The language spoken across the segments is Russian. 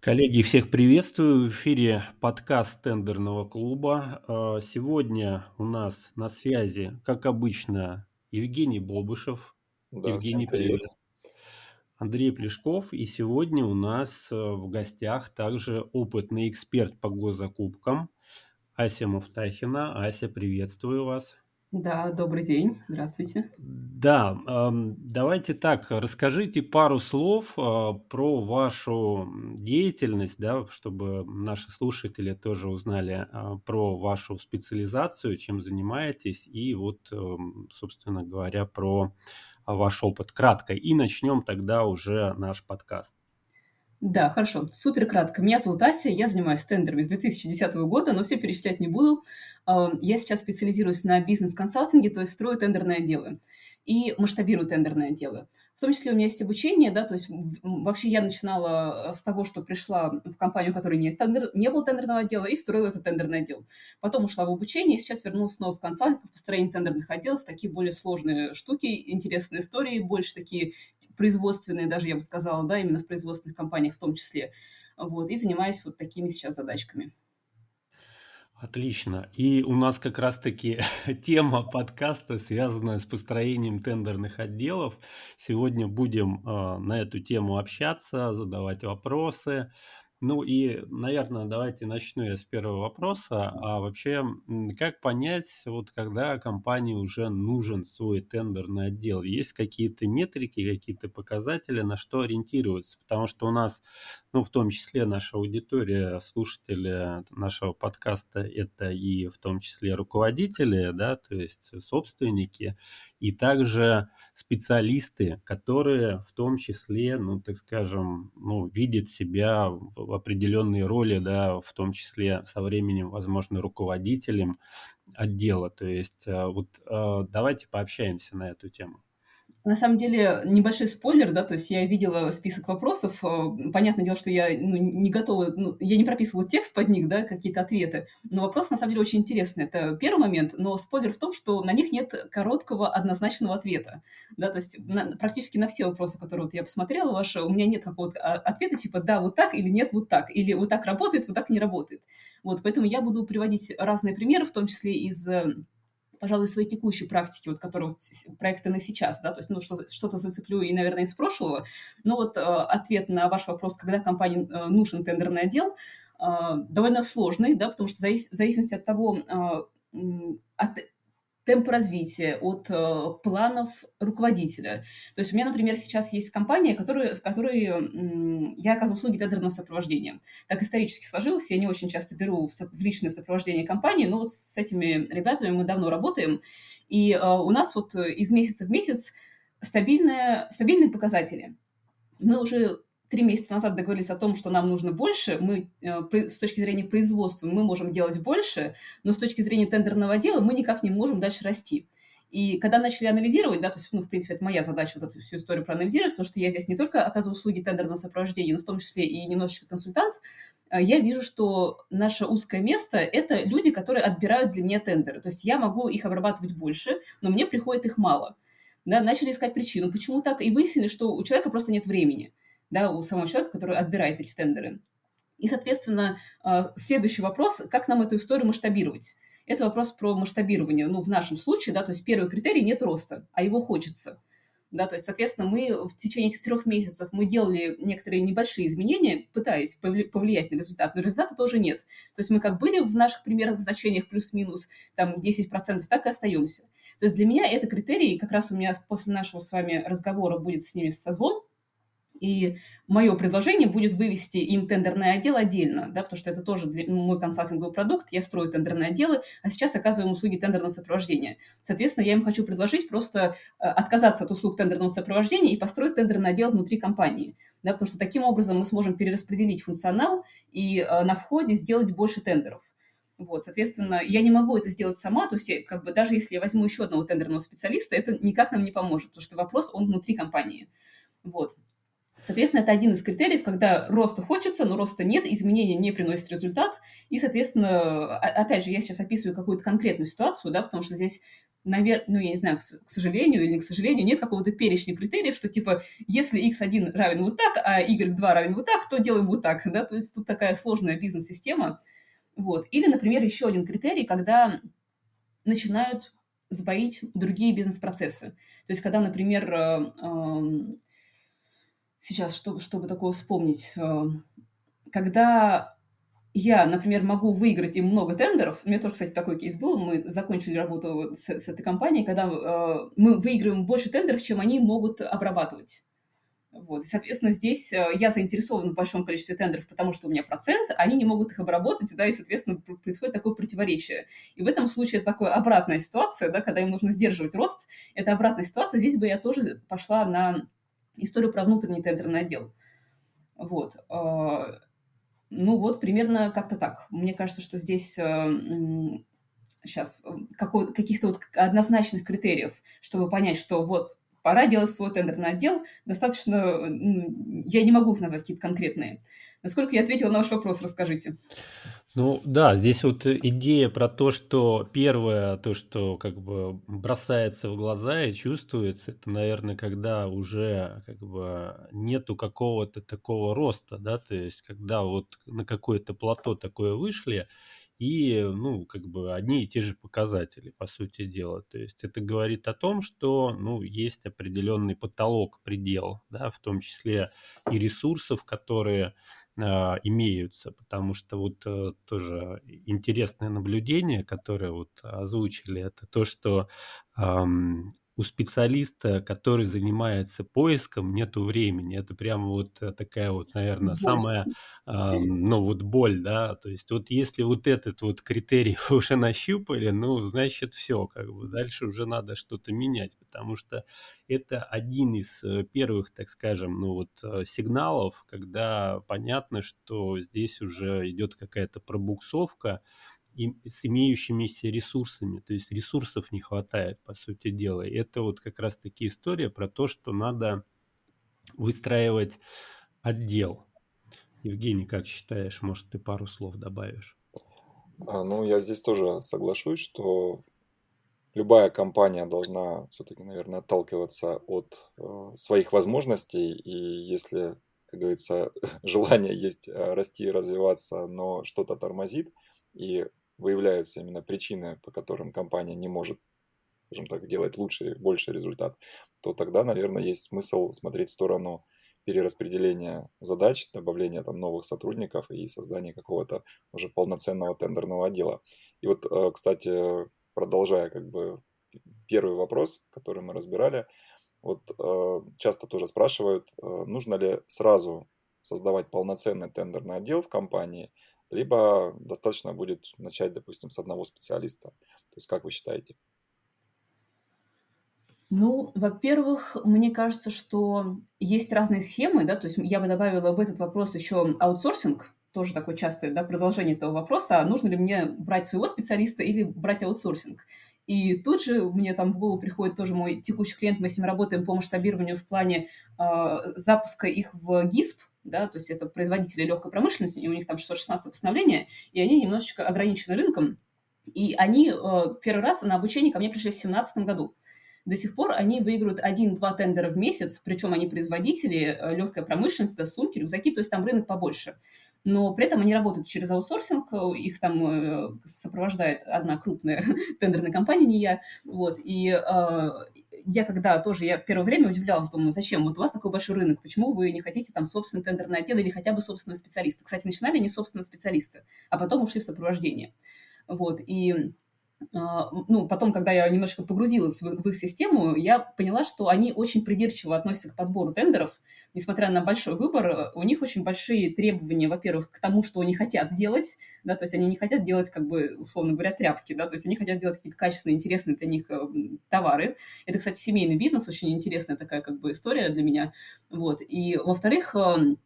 Коллеги, всех приветствую. В эфире подкаст тендерного клуба. А, сегодня у нас на связи, как обычно, Евгений Бобышев. Да, Евгений, привет. привет. Андрей Плешков. И сегодня у нас э, в гостях также опытный эксперт по госзакупкам Ася Муфтахина. Ася, приветствую вас. Да, добрый день, здравствуйте. Да, давайте так, расскажите пару слов а, про вашу деятельность, да, чтобы наши слушатели тоже узнали а, про вашу специализацию, чем занимаетесь, и вот, собственно говоря, про ваш опыт кратко. И начнем тогда уже наш подкаст. Да, хорошо. Супер кратко. Меня зовут Ася, я занимаюсь тендерами с 2010 года, но все перечислять не буду. Я сейчас специализируюсь на бизнес-консалтинге, то есть строю тендерные отделы и масштабирую тендерные отделы. В том числе у меня есть обучение, да, то есть вообще я начинала э, с того, что пришла в компанию, у которой нет тендер, не было тендерного отдела, и строила этот тендерный отдел. Потом ушла в обучение, и сейчас вернулась снова в консалтинг, в построение тендерных отделов, такие более сложные штуки, интересные истории, больше такие производственные, даже я бы сказала, да, именно в производственных компаниях в том числе. Вот, и занимаюсь вот такими сейчас задачками. Отлично. И у нас как раз-таки тема подкаста, связанная с построением тендерных отделов. Сегодня будем э, на эту тему общаться, задавать вопросы. Ну и, наверное, давайте начну я с первого вопроса. А вообще, как понять, вот когда компании уже нужен свой тендерный отдел? Есть какие-то метрики, какие-то показатели, на что ориентироваться? Потому что у нас, ну, в том числе наша аудитория, слушатели нашего подкаста, это и в том числе руководители, да, то есть собственники, и также специалисты, которые в том числе, ну, так скажем, ну, видят себя в определенной роли, да, в том числе со временем, возможно, руководителем отдела. То есть э, вот э, давайте пообщаемся на эту тему. На самом деле, небольшой спойлер, да, то есть я видела список вопросов. Э, понятное дело, что я ну, не готова, ну, я не прописывала текст под них, да, какие-то ответы. Но вопрос, на самом деле, очень интересный. Это первый момент, но спойлер в том, что на них нет короткого однозначного ответа. Да, то есть на, практически на все вопросы, которые вот я посмотрела ваши, у меня нет какого-то а, ответа типа «да, вот так» или «нет, вот так», или «вот так работает, вот так не работает». Вот, поэтому я буду приводить разные примеры, в том числе из э, пожалуй, своей текущей практики, вот, которая вот, проекты на сейчас, да, то есть, ну, что, что-то зацеплю и, наверное, из прошлого. Но вот э, ответ на ваш вопрос, когда компании э, нужен тендерный отдел, э, довольно сложный, да, потому что завис- в зависимости от того, э, от темп развития, от э, планов руководителя. То есть у меня, например, сейчас есть компания, которая, с которой э, я оказываю услуги тендерного сопровождения. Так исторически сложилось, я не очень часто беру в, в личное сопровождение компании, но вот с этими ребятами мы давно работаем, и э, у нас вот из месяца в месяц стабильные, стабильные показатели. Мы уже три месяца назад договорились о том, что нам нужно больше, мы э, с точки зрения производства мы можем делать больше, но с точки зрения тендерного дела мы никак не можем дальше расти. И когда начали анализировать, да, то есть, ну, в принципе, это моя задача вот эту всю историю проанализировать, потому что я здесь не только оказываю услуги тендерного сопровождения, но в том числе и немножечко консультант, э, я вижу, что наше узкое место – это люди, которые отбирают для меня тендеры. То есть я могу их обрабатывать больше, но мне приходит их мало. Да, начали искать причину, почему так, и выяснили, что у человека просто нет времени да, у самого человека, который отбирает эти тендеры. И, соответственно, а, следующий вопрос, как нам эту историю масштабировать? Это вопрос про масштабирование. Ну, в нашем случае, да, то есть первый критерий – нет роста, а его хочется. Да, то есть, соответственно, мы в течение этих трех месяцев мы делали некоторые небольшие изменения, пытаясь повлиять на результат, но результата тоже нет. То есть мы как были в наших примерных значениях плюс-минус там 10%, так и остаемся. То есть для меня это критерий, как раз у меня после нашего с вами разговора будет с ними созвон, и мое предложение будет вывести им тендерный отдел отдельно, да, потому что это тоже для, ну, мой консалтинговый продукт, я строю тендерные отделы, а сейчас оказываем услуги тендерного сопровождения. Соответственно, я им хочу предложить просто э, отказаться от услуг тендерного сопровождения и построить тендерный отдел внутри компании, да, потому что таким образом мы сможем перераспределить функционал и э, на входе сделать больше тендеров. Вот, соответственно, я не могу это сделать сама, то есть как бы даже если я возьму еще одного тендерного специалиста, это никак нам не поможет, потому что вопрос, он внутри компании. Вот. Соответственно, это один из критериев, когда роста хочется, но роста нет, изменения не приносят результат. И, соответственно, опять же, я сейчас описываю какую-то конкретную ситуацию, да, потому что здесь навер... ну, я не знаю, к сожалению или не к сожалению, нет какого-то перечня критериев, что типа, если x1 равен вот так, а y2 равен вот так, то делаем вот так, да, то есть тут такая сложная бизнес-система, вот. Или, например, еще один критерий, когда начинают сбоить другие бизнес-процессы. То есть, когда, например, э, эм, сейчас, чтобы, чтобы такое вспомнить, э, когда я, например, могу выиграть им много тендеров. У меня тоже, кстати, такой кейс был. Мы закончили работу с, с этой компанией, когда э, мы выигрываем больше тендеров, чем они могут обрабатывать. Вот. И, соответственно, здесь э, я заинтересована в большом количестве тендеров, потому что у меня процент, они не могут их обработать, да, и, соответственно, происходит такое противоречие. И в этом случае это такая обратная ситуация, да, когда им нужно сдерживать рост. Это обратная ситуация. Здесь бы я тоже пошла на историю про внутренний тендерный отдел. Вот. Э, ну вот, примерно как-то так. Мне кажется, что здесь сейчас э, каких-то вот однозначных критериев, чтобы понять, что вот пора делать свой тендерный отдел, достаточно, я не могу их назвать какие-то конкретные. Насколько я ответила на ваш вопрос, расскажите. Ну да, здесь вот идея про то, что первое, то, что как бы бросается в глаза и чувствуется, это, наверное, когда уже как бы нету какого-то такого роста, да, то есть когда вот на какое-то плато такое вышли, и, ну, как бы одни и те же показатели, по сути дела. То есть это говорит о том, что, ну, есть определенный потолок, предел, да, в том числе и ресурсов, которые имеются, потому что вот э, тоже интересное наблюдение, которое вот озвучили, это то, что у специалиста, который занимается поиском, нету времени. Это прямо вот э, такая вот, наверное, самая, э, ну вот боль, да. То есть вот если вот этот вот критерий вы уже нащупали, ну значит все, как бы дальше уже надо что-то менять, потому что это один из э, первых, так скажем, ну вот э, сигналов, когда понятно, что здесь уже идет какая-то пробуксовка, с имеющимися ресурсами. То есть ресурсов не хватает, по сути дела. И это вот как раз-таки история про то, что надо выстраивать отдел. Евгений, как считаешь, может, ты пару слов добавишь? А, ну, я здесь тоже соглашусь, что любая компания должна все-таки, наверное, отталкиваться от э, своих возможностей. И если, как говорится, желание есть э, расти и развиваться, но что-то тормозит, и выявляются именно причины, по которым компания не может, скажем так, делать лучший, больше результат, то тогда, наверное, есть смысл смотреть в сторону перераспределения задач, добавления там новых сотрудников и создания какого-то уже полноценного тендерного отдела. И вот, э, кстати, продолжая как бы первый вопрос, который мы разбирали, вот э, часто тоже спрашивают, э, нужно ли сразу создавать полноценный тендерный отдел в компании – либо достаточно будет начать, допустим, с одного специалиста. То есть как вы считаете? Ну, во-первых, мне кажется, что есть разные схемы, да, то есть я бы добавила в этот вопрос еще аутсорсинг, тоже такое частое да, продолжение этого вопроса, а нужно ли мне брать своего специалиста или брать аутсорсинг. И тут же мне там в голову приходит тоже мой текущий клиент, мы с ним работаем по масштабированию в плане э, запуска их в ГИСП, да, то есть это производители легкой промышленности, и у них там 616 постановление, и они немножечко ограничены рынком, и они э, первый раз на обучение ко мне пришли в 2017 году. До сих пор они выигрывают один-два тендера в месяц, причем они производители, э, легкая промышленность, это сумки, рюкзаки, то есть там рынок побольше. Но при этом они работают через аутсорсинг, их там э, сопровождает одна крупная тендерная компания, не я. Вот, и э, я когда тоже, я первое время удивлялась, думаю, зачем, вот у вас такой большой рынок, почему вы не хотите там собственный тендерный отдел или хотя бы собственного специалиста? Кстати, начинали не собственного специалиста, а потом ушли в сопровождение. Вот, и а, ну, потом, когда я немножко погрузилась в их систему, я поняла, что они очень придирчиво относятся к подбору тендеров. Несмотря на большой выбор, у них очень большие требования, во-первых, к тому, что они хотят делать, да, то есть они не хотят делать, как бы, условно говоря, тряпки, да, то есть они хотят делать какие-то качественные, интересные для них э, товары. Это, кстати, семейный бизнес, очень интересная такая, как бы, история для меня, вот. И, во-вторых, эм,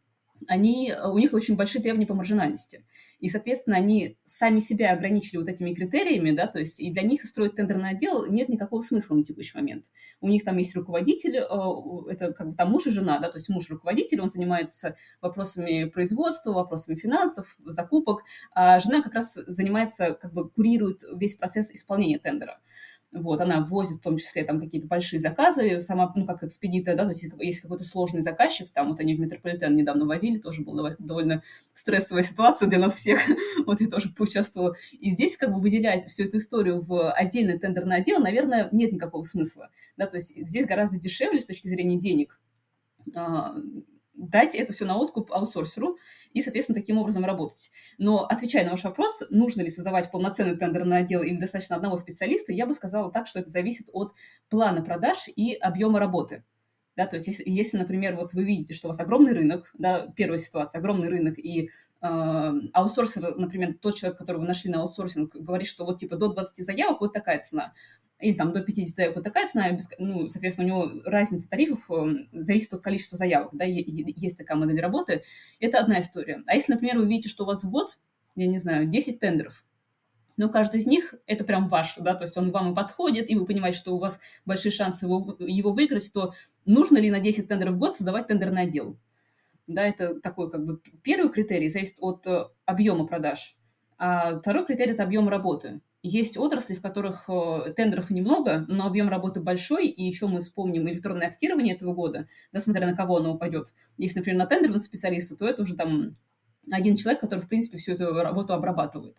они, э, у них очень большие требования по маржинальности. И, соответственно, они сами себя ограничили вот этими критериями, да, то есть и для них строить тендерный отдел нет никакого смысла на текущий момент. У них там есть руководитель, э, это как бы там муж и жена, да, то есть муж руководитель, он занимается вопросами производства, вопросами финансов, закупок, а жена как раз занимается, как бы курирует весь процесс исполнения тендера. Вот, она возит в том числе там какие-то большие заказы, сама, ну, как экспедитор, да, то есть есть какой-то сложный заказчик, там вот они в метрополитен недавно возили, тоже была довольно стрессовая ситуация для нас всех, вот я тоже поучаствовала. И здесь как бы выделять всю эту историю в отдельный тендерный отдел, наверное, нет никакого смысла, да, то есть здесь гораздо дешевле с точки зрения денег а, дать это все на откуп аутсорсеру и, соответственно, таким образом работать. Но, отвечая на ваш вопрос, нужно ли создавать полноценный тендерный отдел или достаточно одного специалиста, я бы сказала так, что это зависит от плана продаж и объема работы. Да, то есть если, если, например, вот вы видите, что у вас огромный рынок, да, первая ситуация, огромный рынок, и э, аутсорсер, например, тот человек, которого вы нашли на аутсорсинг, говорит, что вот типа до 20 заявок вот такая цена, или там до 50 заявок вот такая цена, ну, соответственно, у него разница тарифов эм, зависит от количества заявок, да, есть такая модель работы, это одна история. А если, например, вы видите, что у вас в год, я не знаю, 10 тендеров, но каждый из них это прям ваш, да, то есть он вам и подходит, и вы понимаете, что у вас большие шансы его, его выиграть, то нужно ли на 10 тендеров в год создавать тендерный отдел? Да, это такой как бы первый критерий, зависит от э, объема продаж. А второй критерий – это объем работы. Есть отрасли, в которых э, тендеров немного, но объем работы большой, и еще мы вспомним электронное актирование этого года, да, на кого оно упадет. Если, например, на тендерного специалиста, то это уже там один человек, который, в принципе, всю эту работу обрабатывает.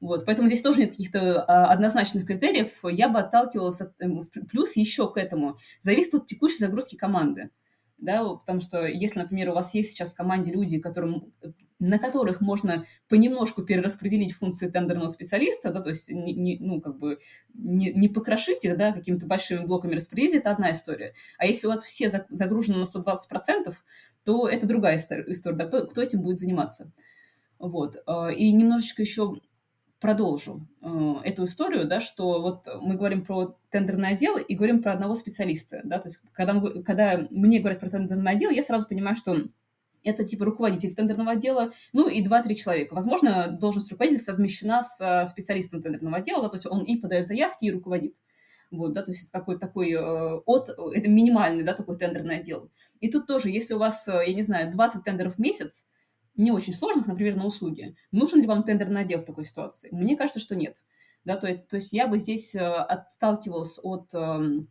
Вот, поэтому здесь тоже нет каких-то а, однозначных критериев. Я бы отталкивалась от... Эм, плюс еще к этому. Зависит от текущей загрузки команды. Да, потому что если, например, у вас есть сейчас в команде люди, которым на которых можно понемножку перераспределить функции тендерного специалиста, да, то есть не, не, ну, как бы не, не покрошить их да, какими-то большими блоками распределить, это одна история. А если у вас все загружены на 120%, то это другая история, да, кто, кто этим будет заниматься. Вот. А, и немножечко еще продолжу э, эту историю, да, что вот мы говорим про тендерное отдел и говорим про одного специалиста, да, то есть когда, когда мне говорят про тендерное отдел, я сразу понимаю, что это типа руководитель тендерного отдела, ну и 2-3 человека. Возможно, должность руководителя совмещена с э, специалистом тендерного отдела, да, то есть он и подает заявки, и руководит. Вот, да, то есть это какой-то такой э, от, это минимальный, да, такой тендерный отдел. И тут тоже, если у вас, э, я не знаю, 20 тендеров в месяц, не очень сложных, например, на услуги, нужен ли вам тендерный отдел в такой ситуации? Мне кажется, что нет. Да, то, то есть я бы здесь отталкивалась от э,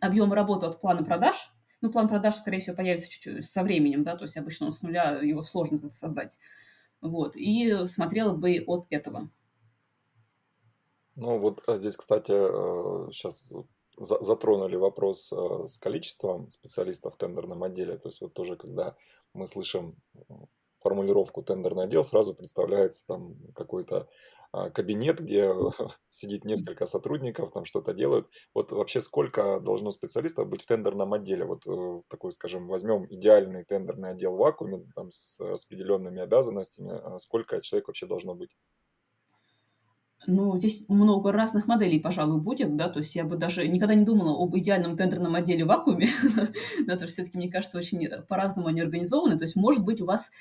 объема работы, от плана продаж, ну, план продаж, скорее всего, появится чуть-чуть со временем, да, то есть обычно он с нуля, его сложно создать. Вот, и смотрела бы от этого. Ну, вот а здесь, кстати, сейчас э, затронули вопрос э, с количеством специалистов в тендерном отделе. То есть вот тоже, когда мы слышим формулировку тендерный отдел, сразу представляется там какой-то кабинет, где сидит несколько сотрудников, там что-то делают. Вот вообще сколько должно специалистов быть в тендерном отделе? Вот э, такой, скажем, возьмем идеальный тендерный отдел в вакууме там, с распределенными обязанностями. А сколько человек вообще должно быть? Ну, здесь много разных моделей, пожалуй, будет, да, то есть я бы даже никогда не думала об идеальном тендерном отделе в вакууме, да, то есть все-таки, мне кажется, очень э, по-разному они организованы, то есть, может быть, у вас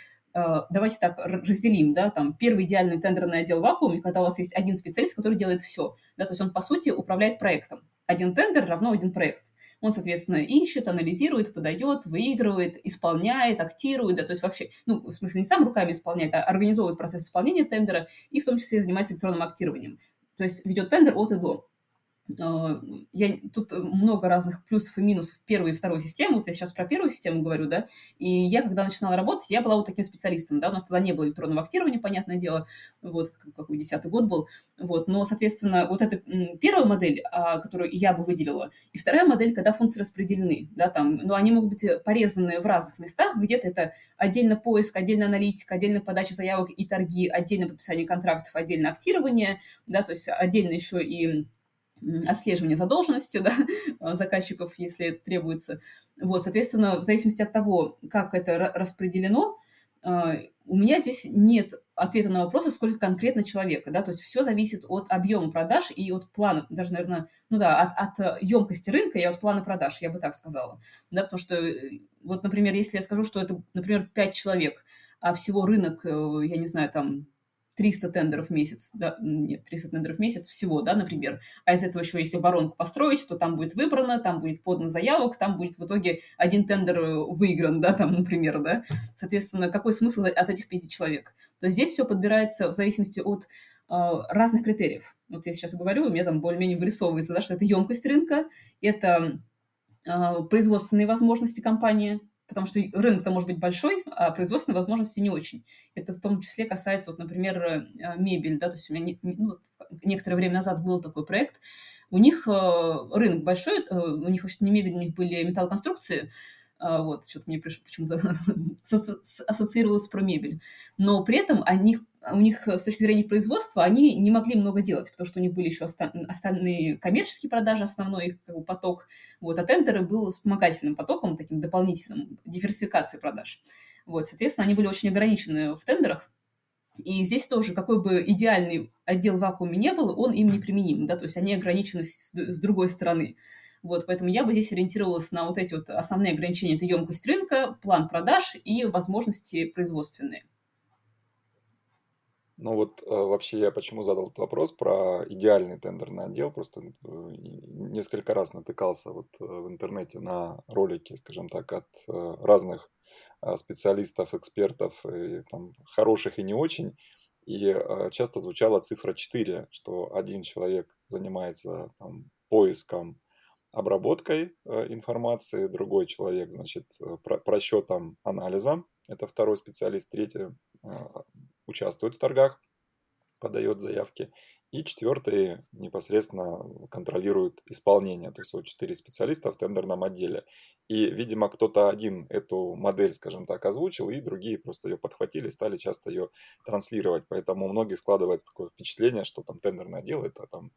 давайте так разделим, да, там первый идеальный тендерный отдел в вакууме, когда у вас есть один специалист, который делает все, да, то есть он, по сути, управляет проектом. Один тендер равно один проект. Он, соответственно, ищет, анализирует, подает, выигрывает, исполняет, актирует, да, то есть вообще, ну, в смысле, не сам руками исполняет, а организовывает процесс исполнения тендера и в том числе занимается электронным актированием. То есть ведет тендер от и до. А, я, тут много разных плюсов и минусов первой и второй системы. Вот я сейчас про первую систему говорю, да, и я, когда начинала работать, я была вот таким специалистом, да, у нас тогда не было электронного актирования, понятное дело, вот, какой десятый год был, вот, но, соответственно, вот это первая модель, а, которую я бы выделила, и вторая модель, когда функции распределены, да, там, но они могут быть порезаны в разных местах, где-то это отдельно поиск, отдельно аналитика, отдельно подача заявок и торги, отдельно подписание контрактов, отдельно актирование, да, то есть отдельно еще и отслеживание задолженности да, заказчиков, если требуется. Вот, соответственно, в зависимости от того, как это распределено, а, у меня здесь нет ответа на вопрос, сколько конкретно человека, да, то есть все зависит от объема продаж и от плана, даже, наверное, ну да, от, от емкости рынка и от плана продаж, я бы так сказала, да, потому что, э, вот, например, если я скажу, что это, например, 5 человек, а всего рынок, э, я не знаю, там, 300 тендеров в месяц, да, нет, 300 тендеров в месяц всего, да, например, а из этого еще если воронку построить, то там будет выбрано, там будет подано заявок, там будет в итоге один тендер э, выигран, да, там, например, да, соответственно, какой смысл от этих пяти человек? То здесь все подбирается в зависимости от разных критериев. Вот я сейчас говорю, у меня там более-менее вырисовывается, да, что это емкость рынка, это производственные возможности компании, потому что рынок-то может быть большой, а производственные возможности не очень. Это в том числе касается, вот, например, э, мебель, да, то есть у меня не, ну, некоторое время назад был такой проект, у них э, рынок большой, э, у них вообще не мебель, у них были металлоконструкции, а, вот, что-то мне пришло, почему-то ассоциировалось про мебель. Но при этом они, у них с точки зрения производства они не могли много делать, потому что у них были еще остальные коммерческие продажи, основной их как бы, поток. Вот, а тендеры был вспомогательным потоком, таким дополнительным, диверсификацией продаж. Вот, соответственно, они были очень ограничены в тендерах, и здесь тоже, какой бы идеальный отдел вакууме не был, он им не применим, да, то есть они ограничены с, с другой стороны. Вот, поэтому я бы здесь ориентировалась на вот эти вот основные ограничения. Это емкость рынка, план продаж и возможности производственные. Ну вот э, вообще я почему задал этот вопрос про идеальный тендерный отдел, просто э, несколько раз натыкался вот э, в интернете на ролики, скажем так, от разных специалистов, экспертов, и, там, хороших и не очень, и часто звучала цифра 4, что один человек занимается там, поиском обработкой информации, другой человек, значит, про просчетом анализа, это второй специалист, третий участвует в торгах, подает заявки, и четвертый непосредственно контролирует исполнение. То есть вот четыре специалиста в тендерном отделе. И, видимо, кто-то один эту модель, скажем так, озвучил, и другие просто ее подхватили, стали часто ее транслировать. Поэтому у многих складывается такое впечатление, что там тендерное отдел это там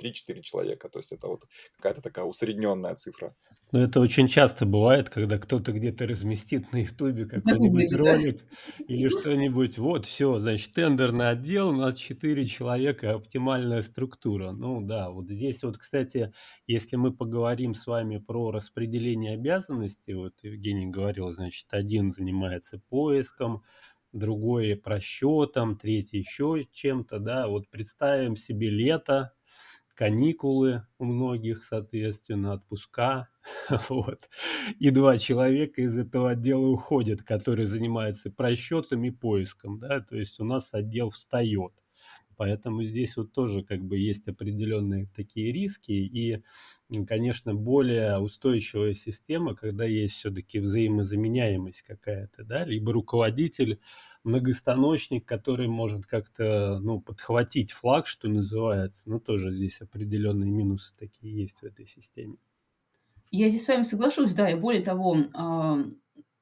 3-4 человека. То есть это вот какая-то такая усредненная цифра. Но это очень часто бывает, когда кто-то где-то разместит на Ютубе какой-нибудь ролик или что-нибудь. Вот, все, значит, тендерный отдел, у нас 4 человека, оптимальная структура. Ну да, вот здесь вот, кстати, если мы поговорим с вами про распределение обязанностей, вот Евгений говорил, значит, один занимается поиском, другой просчетом, третий еще чем-то, да, вот представим себе лето, каникулы у многих, соответственно, отпуска. вот. И два человека из этого отдела уходят, которые занимаются просчетом и поиском. Да? То есть у нас отдел встает. Поэтому здесь вот тоже как бы есть определенные такие риски. И, конечно, более устойчивая система, когда есть все-таки взаимозаменяемость какая-то, да, либо руководитель, многостаночник, который может как-то, ну, подхватить флаг, что называется. Но тоже здесь определенные минусы такие есть в этой системе. Я здесь с вами соглашусь, да, и более того, э,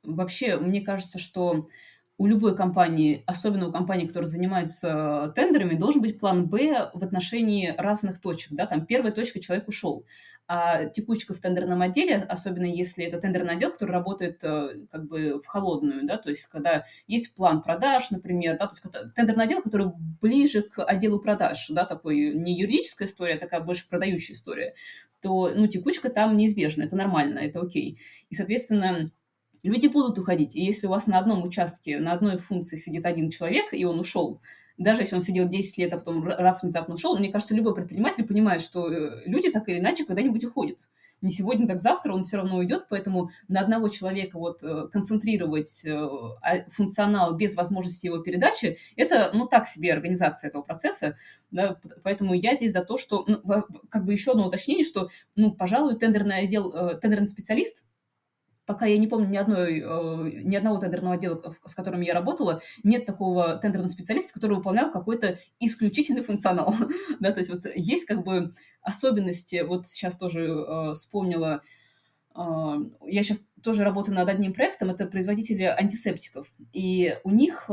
вообще, мне кажется, что у любой компании, особенно у компании, которая занимается тендерами, должен быть план «Б» в отношении разных точек. Да? Там первая точка – человек ушел. А текучка в тендерном отделе, особенно если это тендерный отдел, который работает э, как бы в холодную, да, то есть когда есть план продаж, например, да, то есть тендерный отдел, который ближе к отделу продаж, да, такой не юридическая история, а такая больше продающая история, то, ну, текучка там неизбежна, это нормально, это окей. И, соответственно, люди будут уходить. И если у вас на одном участке, на одной функции сидит один человек, и он ушел, даже если он сидел 10 лет, а потом раз внезапно ушел, мне кажется, любой предприниматель понимает, что э, люди так или иначе когда-нибудь уходят. Не сегодня, так завтра он все равно уйдет, поэтому на одного человека вот э, концентрировать э, а, функционал без возможности его передачи, это, ну, так себе организация этого процесса, да, поэтому я здесь за то, что, ну, как бы еще одно уточнение, что, ну, пожалуй, тендерный отдел, тендерный специалист пока я не помню ни, одной, э, ни одного тендерного отдела, с которым я работала, нет такого тендерного специалиста, который выполнял какой-то исключительный функционал. да, то есть вот есть как бы особенности, вот сейчас тоже э, вспомнила, э, я сейчас тоже работаю над одним проектом, это производители антисептиков, и у них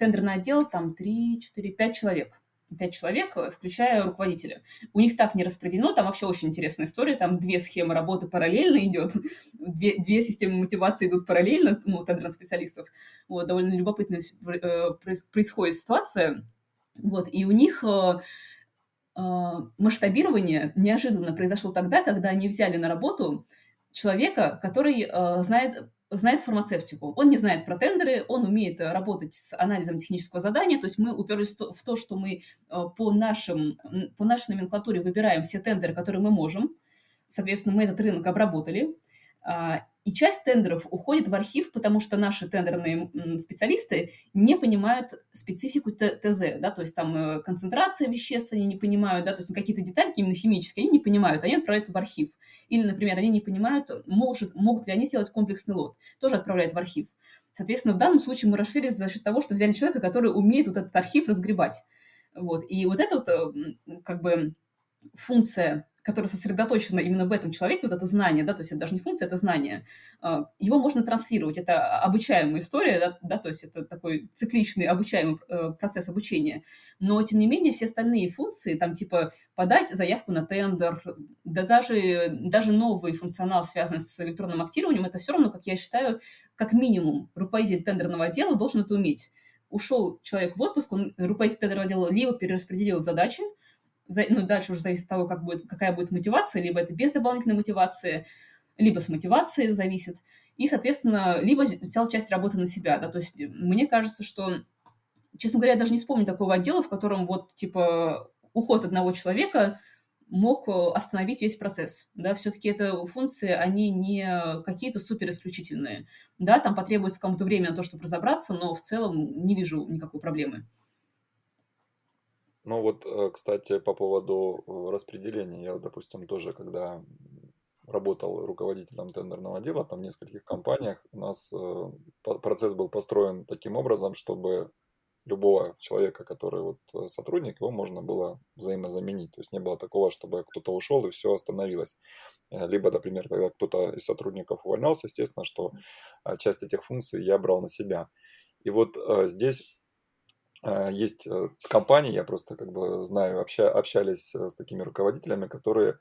тендерный отдел там 3, 4, 5 человек – пять человек, э, включая руководителя. У них так не распределено, там вообще очень интересная история, там две схемы работы параллельно идет, две, две системы мотивации идут параллельно, ну, тендерных специалистов. Вот, довольно любопытная э, происходит ситуация. Вот, и у них э, масштабирование неожиданно произошло тогда, когда они взяли на работу человека, который знает знает фармацевтику. Он не знает про тендеры, он умеет работать с анализом технического задания. То есть мы уперлись в то, что мы э, по, нашим, по нашей номенклатуре выбираем все тендеры, которые мы можем. Соответственно, мы этот рынок обработали. И часть тендеров уходит в архив, потому что наши тендерные специалисты не понимают специфику ТЗ, да, то есть там э, концентрация веществ они не понимают, да, то есть какие-то детальки именно химические они не понимают, они отправляют в архив. Или, например, они не понимают, может, могут ли они сделать комплексный лот, тоже отправляют в архив. Соответственно, в данном случае мы расширились за счет того, что взяли человека, который умеет вот этот архив разгребать. Вот. И вот это вот э, как бы функция которая сосредоточена именно в этом человеке, вот это знание, да, то есть это даже не функция, это знание, а, его можно транслировать, это обучаемая история, да, да то есть это такой цикличный обучаемый э, процесс обучения, но тем не менее все остальные функции, там типа подать заявку на тендер, да даже, даже новый функционал, связанный с электронным актированием, это все равно, как я считаю, как минимум руководитель тендерного отдела должен это уметь. Ушел человек в отпуск, он, руководитель тендерного отдела либо перераспределил задачи, ну, дальше уже зависит от того, как будет, какая будет мотивация, либо это без дополнительной мотивации, либо с мотивацией зависит. И, соответственно, либо взял часть работы на себя, да, то есть мне кажется, что, честно говоря, я даже не вспомню такого отдела, в котором вот, типа, уход одного человека мог остановить весь процесс, да, все-таки это функции, они не какие-то супер исключительные, да, там потребуется кому-то время на то, чтобы разобраться, но в целом не вижу никакой проблемы. Ну вот, э, кстати, по поводу э, распределения. Я, допустим, тоже, когда работал руководителем тендерного отдела, там в нескольких компаниях, у нас э, процесс был построен таким образом, чтобы любого человека, который вот сотрудник, его можно было взаимозаменить. То есть не было такого, чтобы кто-то ушел и все остановилось. Либо, например, когда кто-то из сотрудников увольнялся, естественно, что часть этих функций я брал на себя. И вот здесь есть э, компании, я просто как бы знаю, обща, общались э, с такими руководителями, которые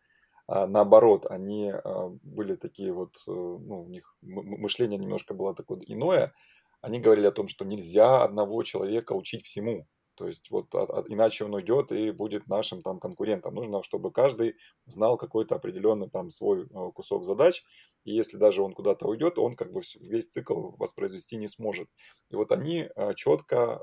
а, наоборот, они а, были такие вот, э, ну, у них мышление немножко было такое иное. Они говорили о том, что нельзя одного человека учить всему. То есть вот иначе он уйдет и будет нашим там конкурентом. Нужно, чтобы каждый знал какой-то определенный там свой кусок задач. И если даже он куда-то уйдет, он как бы весь цикл воспроизвести не сможет. И вот они четко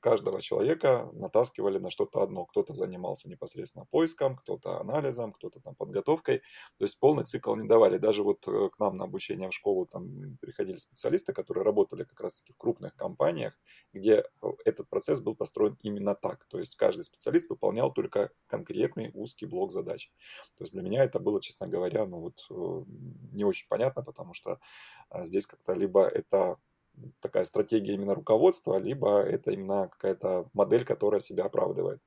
каждого человека натаскивали на что-то одно. Кто-то занимался непосредственно поиском, кто-то анализом, кто-то там подготовкой. То есть полный цикл не давали. Даже вот э, к нам на обучение в школу там приходили специалисты, которые работали как раз-таки в крупных компаниях, где э, этот процесс был построен именно так. То есть каждый специалист выполнял только конкретный узкий блок задач. То есть для меня это было, честно говоря, ну вот э, не очень понятно, потому что здесь как-то либо это такая стратегия именно руководства, либо это именно какая-то модель, которая себя оправдывает.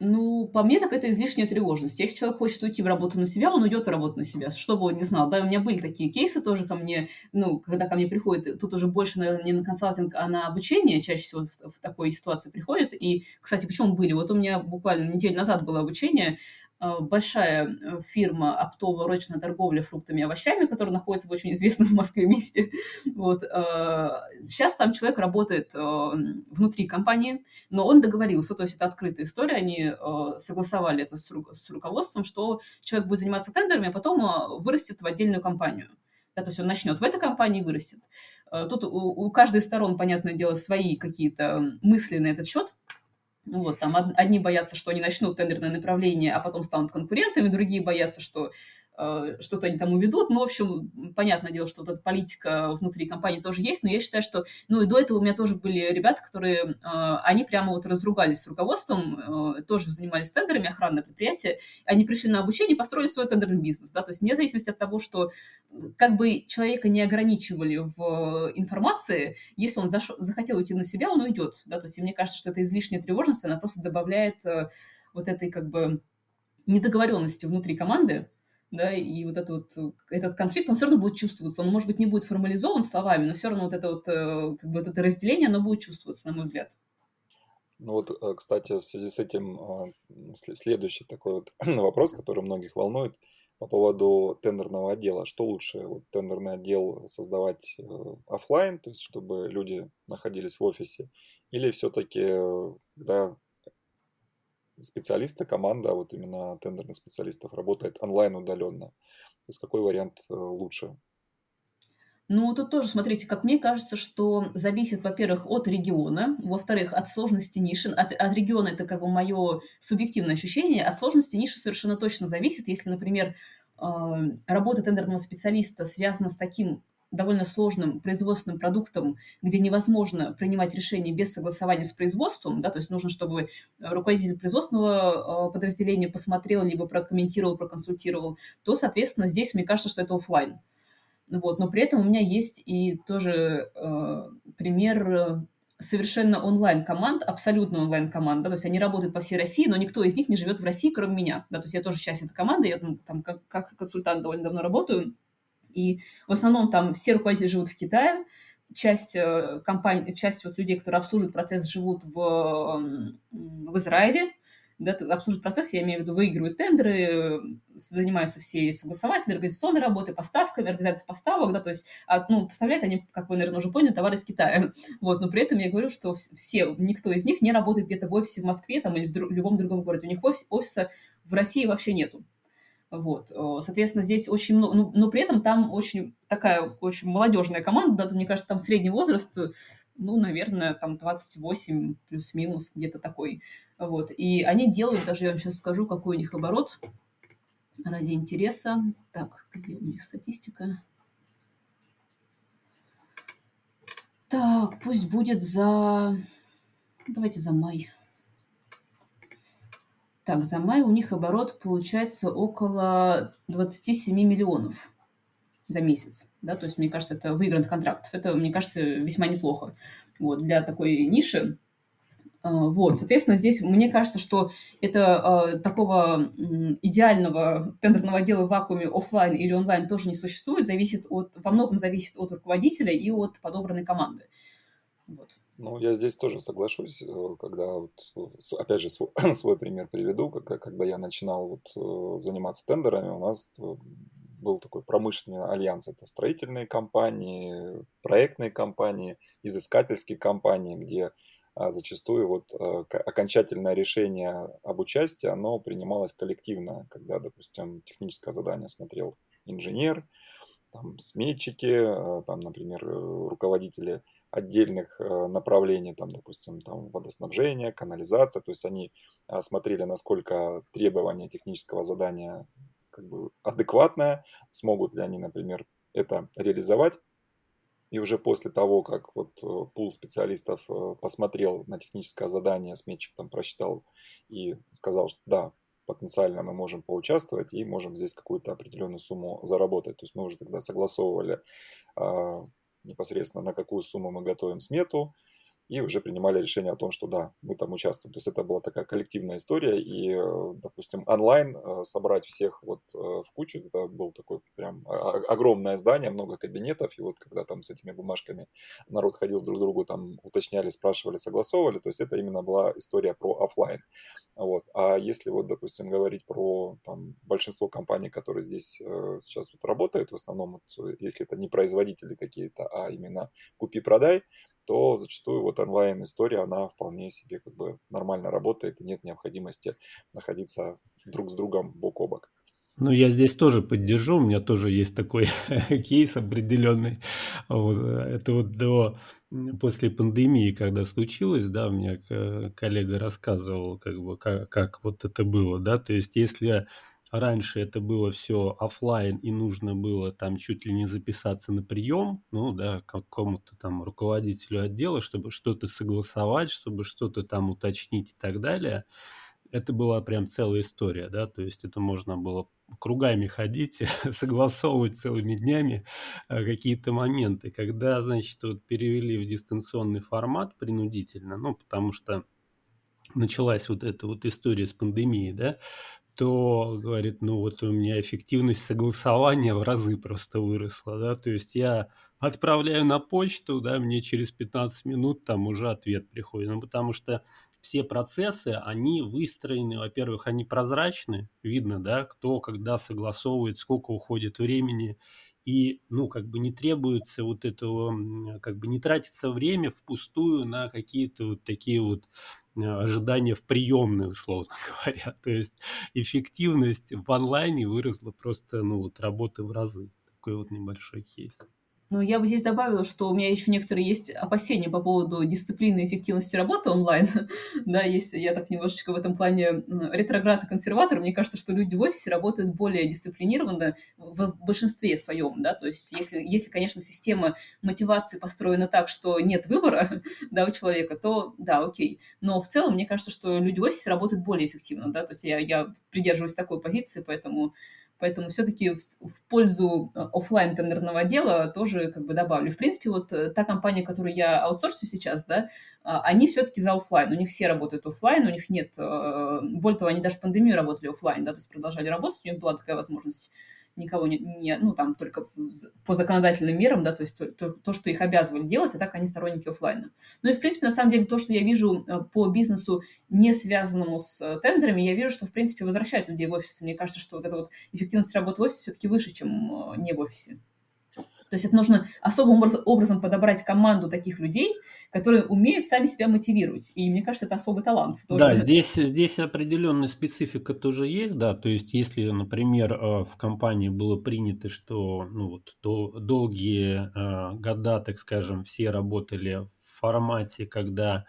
Ну, по мне, так это излишняя тревожность. Если человек хочет уйти в работу на себя, он уйдет в работу на себя, чтобы он не знал. Да, у меня были такие кейсы тоже ко мне, ну, когда ко мне приходит, тут уже больше, наверное, не на консалтинг, а на обучение чаще всего в, в такой ситуации приходит. И, кстати, почему были? Вот у меня буквально неделю назад было обучение, большая э, фирма оптово-ручная торговля фруктами и овощами, которая находится в очень известном в Москве месте. Вот. Сейчас э, там человек работает внутри компании, но он договорился, то есть это открытая история, они согласовали это с, руководством, что человек будет заниматься тендерами, а потом вырастет в отдельную компанию. Да, то есть он начнет в этой компании вырастет. Тут у, у каждой сторон, понятное дело, свои какие-то мысли на этот счет – вот, там одни боятся, что они начнут тендерное направление, а потом станут конкурентами, другие боятся, что что-то они там уведут. Ну, в общем, понятное дело, что вот эта политика внутри компании тоже есть, но я считаю, что, ну, и до этого у меня тоже были ребята, которые, э, они прямо вот разругались с руководством, э, тоже занимались тендерами, охранное предприятие, они пришли на обучение и построили свой тендерный бизнес, да, то есть вне зависимости от того, что как бы человека не ограничивали в информации, если он заш... захотел уйти на себя, он уйдет, да, то есть мне кажется, что это излишняя тревожность, она просто добавляет вот этой как бы недоговоренности внутри команды, да, и вот этот вот, этот конфликт, он все равно будет чувствоваться, он, может быть, не будет формализован словами, но все равно вот это вот, э, как бы вот это разделение, оно будет чувствоваться, на мой взгляд. Ну вот, э, кстати, в связи с этим следующий такой вот вопрос, который многих волнует по поводу тендерного отдела. Что лучше, вот тендерный отдел создавать э, офлайн, то есть чтобы люди находились в офисе, или все-таки, когда специалиста, команда, вот именно тендерных специалистов работает онлайн удаленно. То есть какой вариант э, лучше? Ну, тут тоже, смотрите, как мне кажется, что зависит, во-первых, от региона, во-вторых, от сложности ниши. От, от региона это как бы мое субъективное ощущение, от сложности ниши совершенно точно зависит. Если, например, работа тендерного специалиста связана с таким довольно сложным производственным продуктом, где невозможно принимать решения без согласования с производством, да, то есть нужно, чтобы руководитель производственного подразделения посмотрел, либо прокомментировал, проконсультировал, то, соответственно, здесь мне кажется, что это офлайн. Вот, но при этом у меня есть и тоже э, пример совершенно онлайн команд, абсолютно онлайн команд, да, то есть они работают по всей России, но никто из них не живет в России, кроме меня, да, то есть я тоже часть этой команды, я там, там как, как консультант довольно давно работаю, и в основном там все руководители живут в Китае, часть э, компаний, часть вот людей, которые обслуживают процесс, живут в, в Израиле, да, обслуживают процесс, я имею в виду, выигрывают тендеры, занимаются всей согласовательной, организационной работой, поставками, организацией поставок, да, то есть, а, ну, поставляют они, как вы, наверное, уже поняли, товары из Китая, вот, но при этом я говорю, что все, никто из них не работает где-то в офисе в Москве там или в, друг, любом другом городе, у них офис, офиса в России вообще нету, вот, соответственно, здесь очень много, ну, но при этом там очень такая очень молодежная команда, да, мне кажется, там средний возраст, ну, наверное, там 28 плюс-минус, где-то такой. Вот. И они делают, даже я вам сейчас скажу, какой у них оборот ради интереса. Так, где у них статистика? Так, пусть будет за... Давайте за май. Так, за май у них оборот получается около 27 миллионов за месяц. Да? То есть, мне кажется, это выигранных контрактов. Это, мне кажется, весьма неплохо вот, для такой ниши. А, вот, соответственно, здесь мне кажется, что это э, такого идеального тендерного отдела в вакууме офлайн или онлайн тоже не существует, зависит от, во многом зависит от руководителя и от подобранной команды. Вот. Ну, я здесь тоже соглашусь, э, когда, вот, опять же, свой, свой пример приведу, когда, когда я начинал вот, э, заниматься тендерами, у нас э, был такой промышленный альянс. Это строительные компании, проектные компании, изыскательские компании, где а, зачастую вот окончательное решение об участии, оно принималось коллективно, когда, допустим, техническое задание смотрел инженер, там, сметчики, там, например, руководители отдельных направлений, там, допустим, там, водоснабжение, канализация, то есть они смотрели, насколько требования технического задания как бы адекватное, смогут ли они, например, это реализовать. И уже после того, как вот э, пул специалистов э, посмотрел на техническое задание, сметчик там просчитал и сказал, что да, потенциально мы можем поучаствовать и можем здесь какую-то определенную сумму заработать. То есть мы уже тогда согласовывали э, непосредственно, на какую сумму мы готовим смету, и уже принимали решение о том, что да, мы там участвуем. То есть это была такая коллективная история, и, э, допустим, онлайн э, собрать всех вот э, в кучу, это был такой прям огромное здание, много кабинетов, и вот когда там с этими бумажками народ ходил друг другу, там уточняли, спрашивали, согласовывали, то есть это именно была история про офлайн. Вот. А если вот, допустим, говорить про там, большинство компаний, которые здесь сейчас вот работают, в основном, вот, если это не производители какие-то, а именно купи-продай, то зачастую вот онлайн-история, она вполне себе как бы нормально работает, и нет необходимости находиться друг с другом бок о бок. Ну, я здесь тоже поддержу, у меня тоже есть такой кейс определенный. Вот, это вот до, после пандемии, когда случилось, да, меня коллега рассказывал, как бы, как, как вот это было, да, то есть если раньше это было все офлайн и нужно было там чуть ли не записаться на прием, ну да, какому-то там руководителю отдела, чтобы что-то согласовать, чтобы что-то там уточнить и так далее. Это была прям целая история, да, то есть это можно было кругами ходить, согласовывать целыми днями э, какие-то моменты. Когда, значит, вот перевели в дистанционный формат принудительно, ну, потому что началась вот эта вот история с пандемией, да, то говорит, ну вот у меня эффективность согласования в разы просто выросла, да, то есть я отправляю на почту, да, мне через 15 минут там уже ответ приходит, ну потому что все процессы, они выстроены, во-первых, они прозрачны, видно, да, кто когда согласовывает, сколько уходит времени, и, ну, как бы не требуется вот этого, как бы не тратится время впустую на какие-то вот такие вот э, ожидания в приемной, условно говоря. То есть эффективность в онлайне выросла просто, ну, вот работы в разы. Такой вот небольшой кейс. Ну, я бы здесь добавила, что у меня еще некоторые есть опасения по поводу дисциплины и эффективности работы онлайн. да, если я так немножечко в этом плане ретроград и консерватор, мне кажется, что люди в офисе работают более дисциплинированно в большинстве своем, да, то есть если, если конечно, система мотивации построена так, что нет выбора, да, у человека, то да, окей. Но в целом, мне кажется, что люди в офисе работают более эффективно, да, то есть я, я придерживаюсь такой позиции, поэтому Поэтому все-таки в, в пользу э, офлайн тендерного отдела тоже как бы добавлю. В принципе, вот э, та компания, которую я аутсорсю сейчас, да, а, они все-таки за офлайн. У них все работают офлайн, у них нет... Э, более того, они даже в пандемию работали офлайн, да, то есть продолжали работать, у них была такая возможность никого не, не ну, там, только по законодательным мерам, да, то есть то, то, то, что их обязывали делать, а так они сторонники офлайна. Ну и, в принципе, на самом деле, то, что я вижу э, по бизнесу, не связанному с э, тендерами, я вижу, что, в принципе, возвращает людей в офис. Мне кажется, что вот эта вот эффективность работы в офисе все-таки выше, чем э, не в офисе. То есть это нужно особым образом подобрать команду таких людей, которые умеют сами себя мотивировать. И мне кажется, это особый талант. Тоже. Да, здесь, здесь определенная специфика тоже есть, да. То есть если, например, э, в компании было принято, что ну, вот, долгие э, года, так скажем, все работали в формате, когда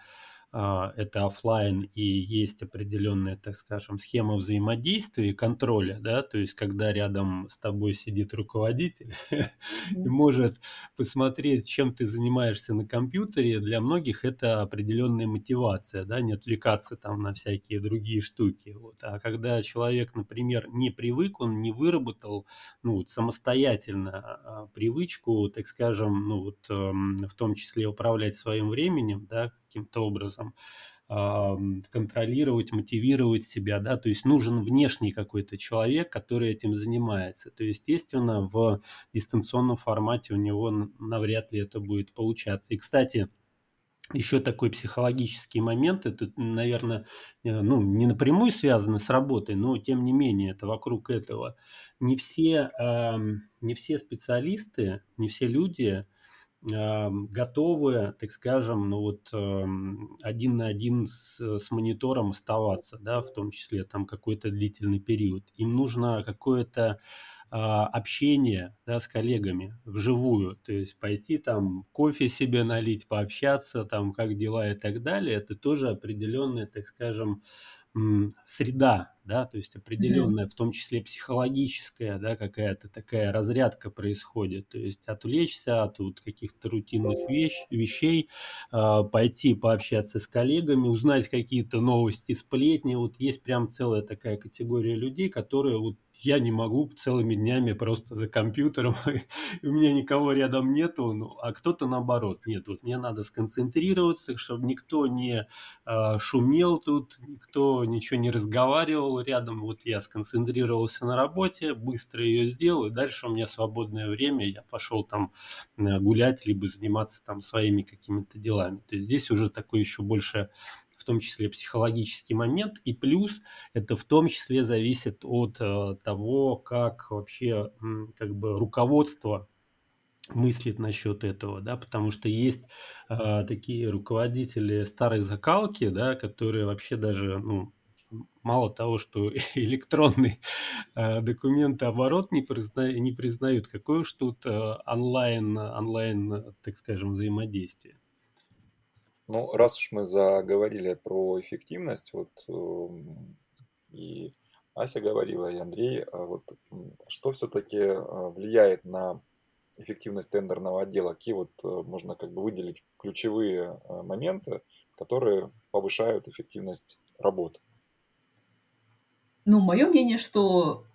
это офлайн и есть определенная, так скажем, схема взаимодействия и контроля, да, то есть когда рядом с тобой сидит руководитель и может посмотреть, чем ты занимаешься на компьютере, для многих это определенная мотивация, да, не отвлекаться там на всякие другие штуки. Вот. А когда человек, например, не привык, он не выработал, ну, самостоятельно а, привычку, так скажем, ну, вот, эм, в том числе управлять своим временем, да, каким-то образом контролировать, мотивировать себя, да, то есть нужен внешний какой-то человек, который этим занимается. То есть, естественно, в дистанционном формате у него навряд ли это будет получаться. И, кстати, еще такой психологический момент, это, наверное, э, ну, не напрямую связано с работой, но тем не менее, это вокруг этого. Не все, не все специалисты, не все люди готовы, так скажем, ну вот один на один с, с монитором оставаться, да, в том числе там какой-то длительный период. Им нужно какое-то а, общение да, с коллегами вживую, то есть пойти там кофе себе налить, пообщаться, там как дела и так далее, это тоже определенная, так скажем, среда, да, то есть определенная, mm-hmm. в том числе психологическая, да, какая-то такая разрядка происходит, то есть отвлечься от вот каких-то рутинных вещ, вещей, э, пойти пообщаться с коллегами, узнать какие-то новости, сплетни, вот есть прям целая такая категория людей, которые вот я не могу целыми днями просто за компьютером, у меня никого рядом нету, ну, а кто-то наоборот, нет, вот мне надо сконцентрироваться, чтобы никто не э, шумел тут, никто ничего не разговаривал рядом, вот я сконцентрировался на работе, быстро ее сделал, и дальше у меня свободное время, я пошел там э, гулять, либо заниматься там своими какими-то делами. То есть здесь уже такой еще больше в том числе психологический момент, и плюс это в том числе зависит от э, того, как вообще как бы руководство мыслит насчет этого, да, потому что есть э, такие руководители старой закалки, да, которые вообще даже, ну, мало того, что электронный э, документооборот не, призна, не признают, какое уж тут э, онлайн, онлайн, так скажем, взаимодействие. Ну, раз уж мы заговорили про эффективность, вот эм, и Ася говорила, и Андрей, а вот что все-таки э, влияет на эффективность тендерного отдела? Какие вот можно как бы выделить ключевые моменты, которые повышают эффективность работы? Ну, мое мнение, что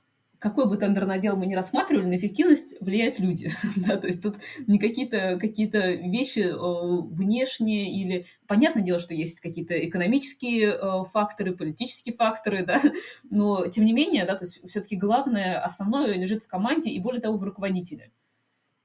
какой бы тендерный отдел мы ни рассматривали, на эффективность влияют люди. да, то есть тут не какие-то какие вещи э, внешние или... Понятное дело, что есть какие-то экономические э, факторы, политические факторы, да, но тем не менее, да, то есть все-таки главное, основное лежит в команде и более того в руководителе.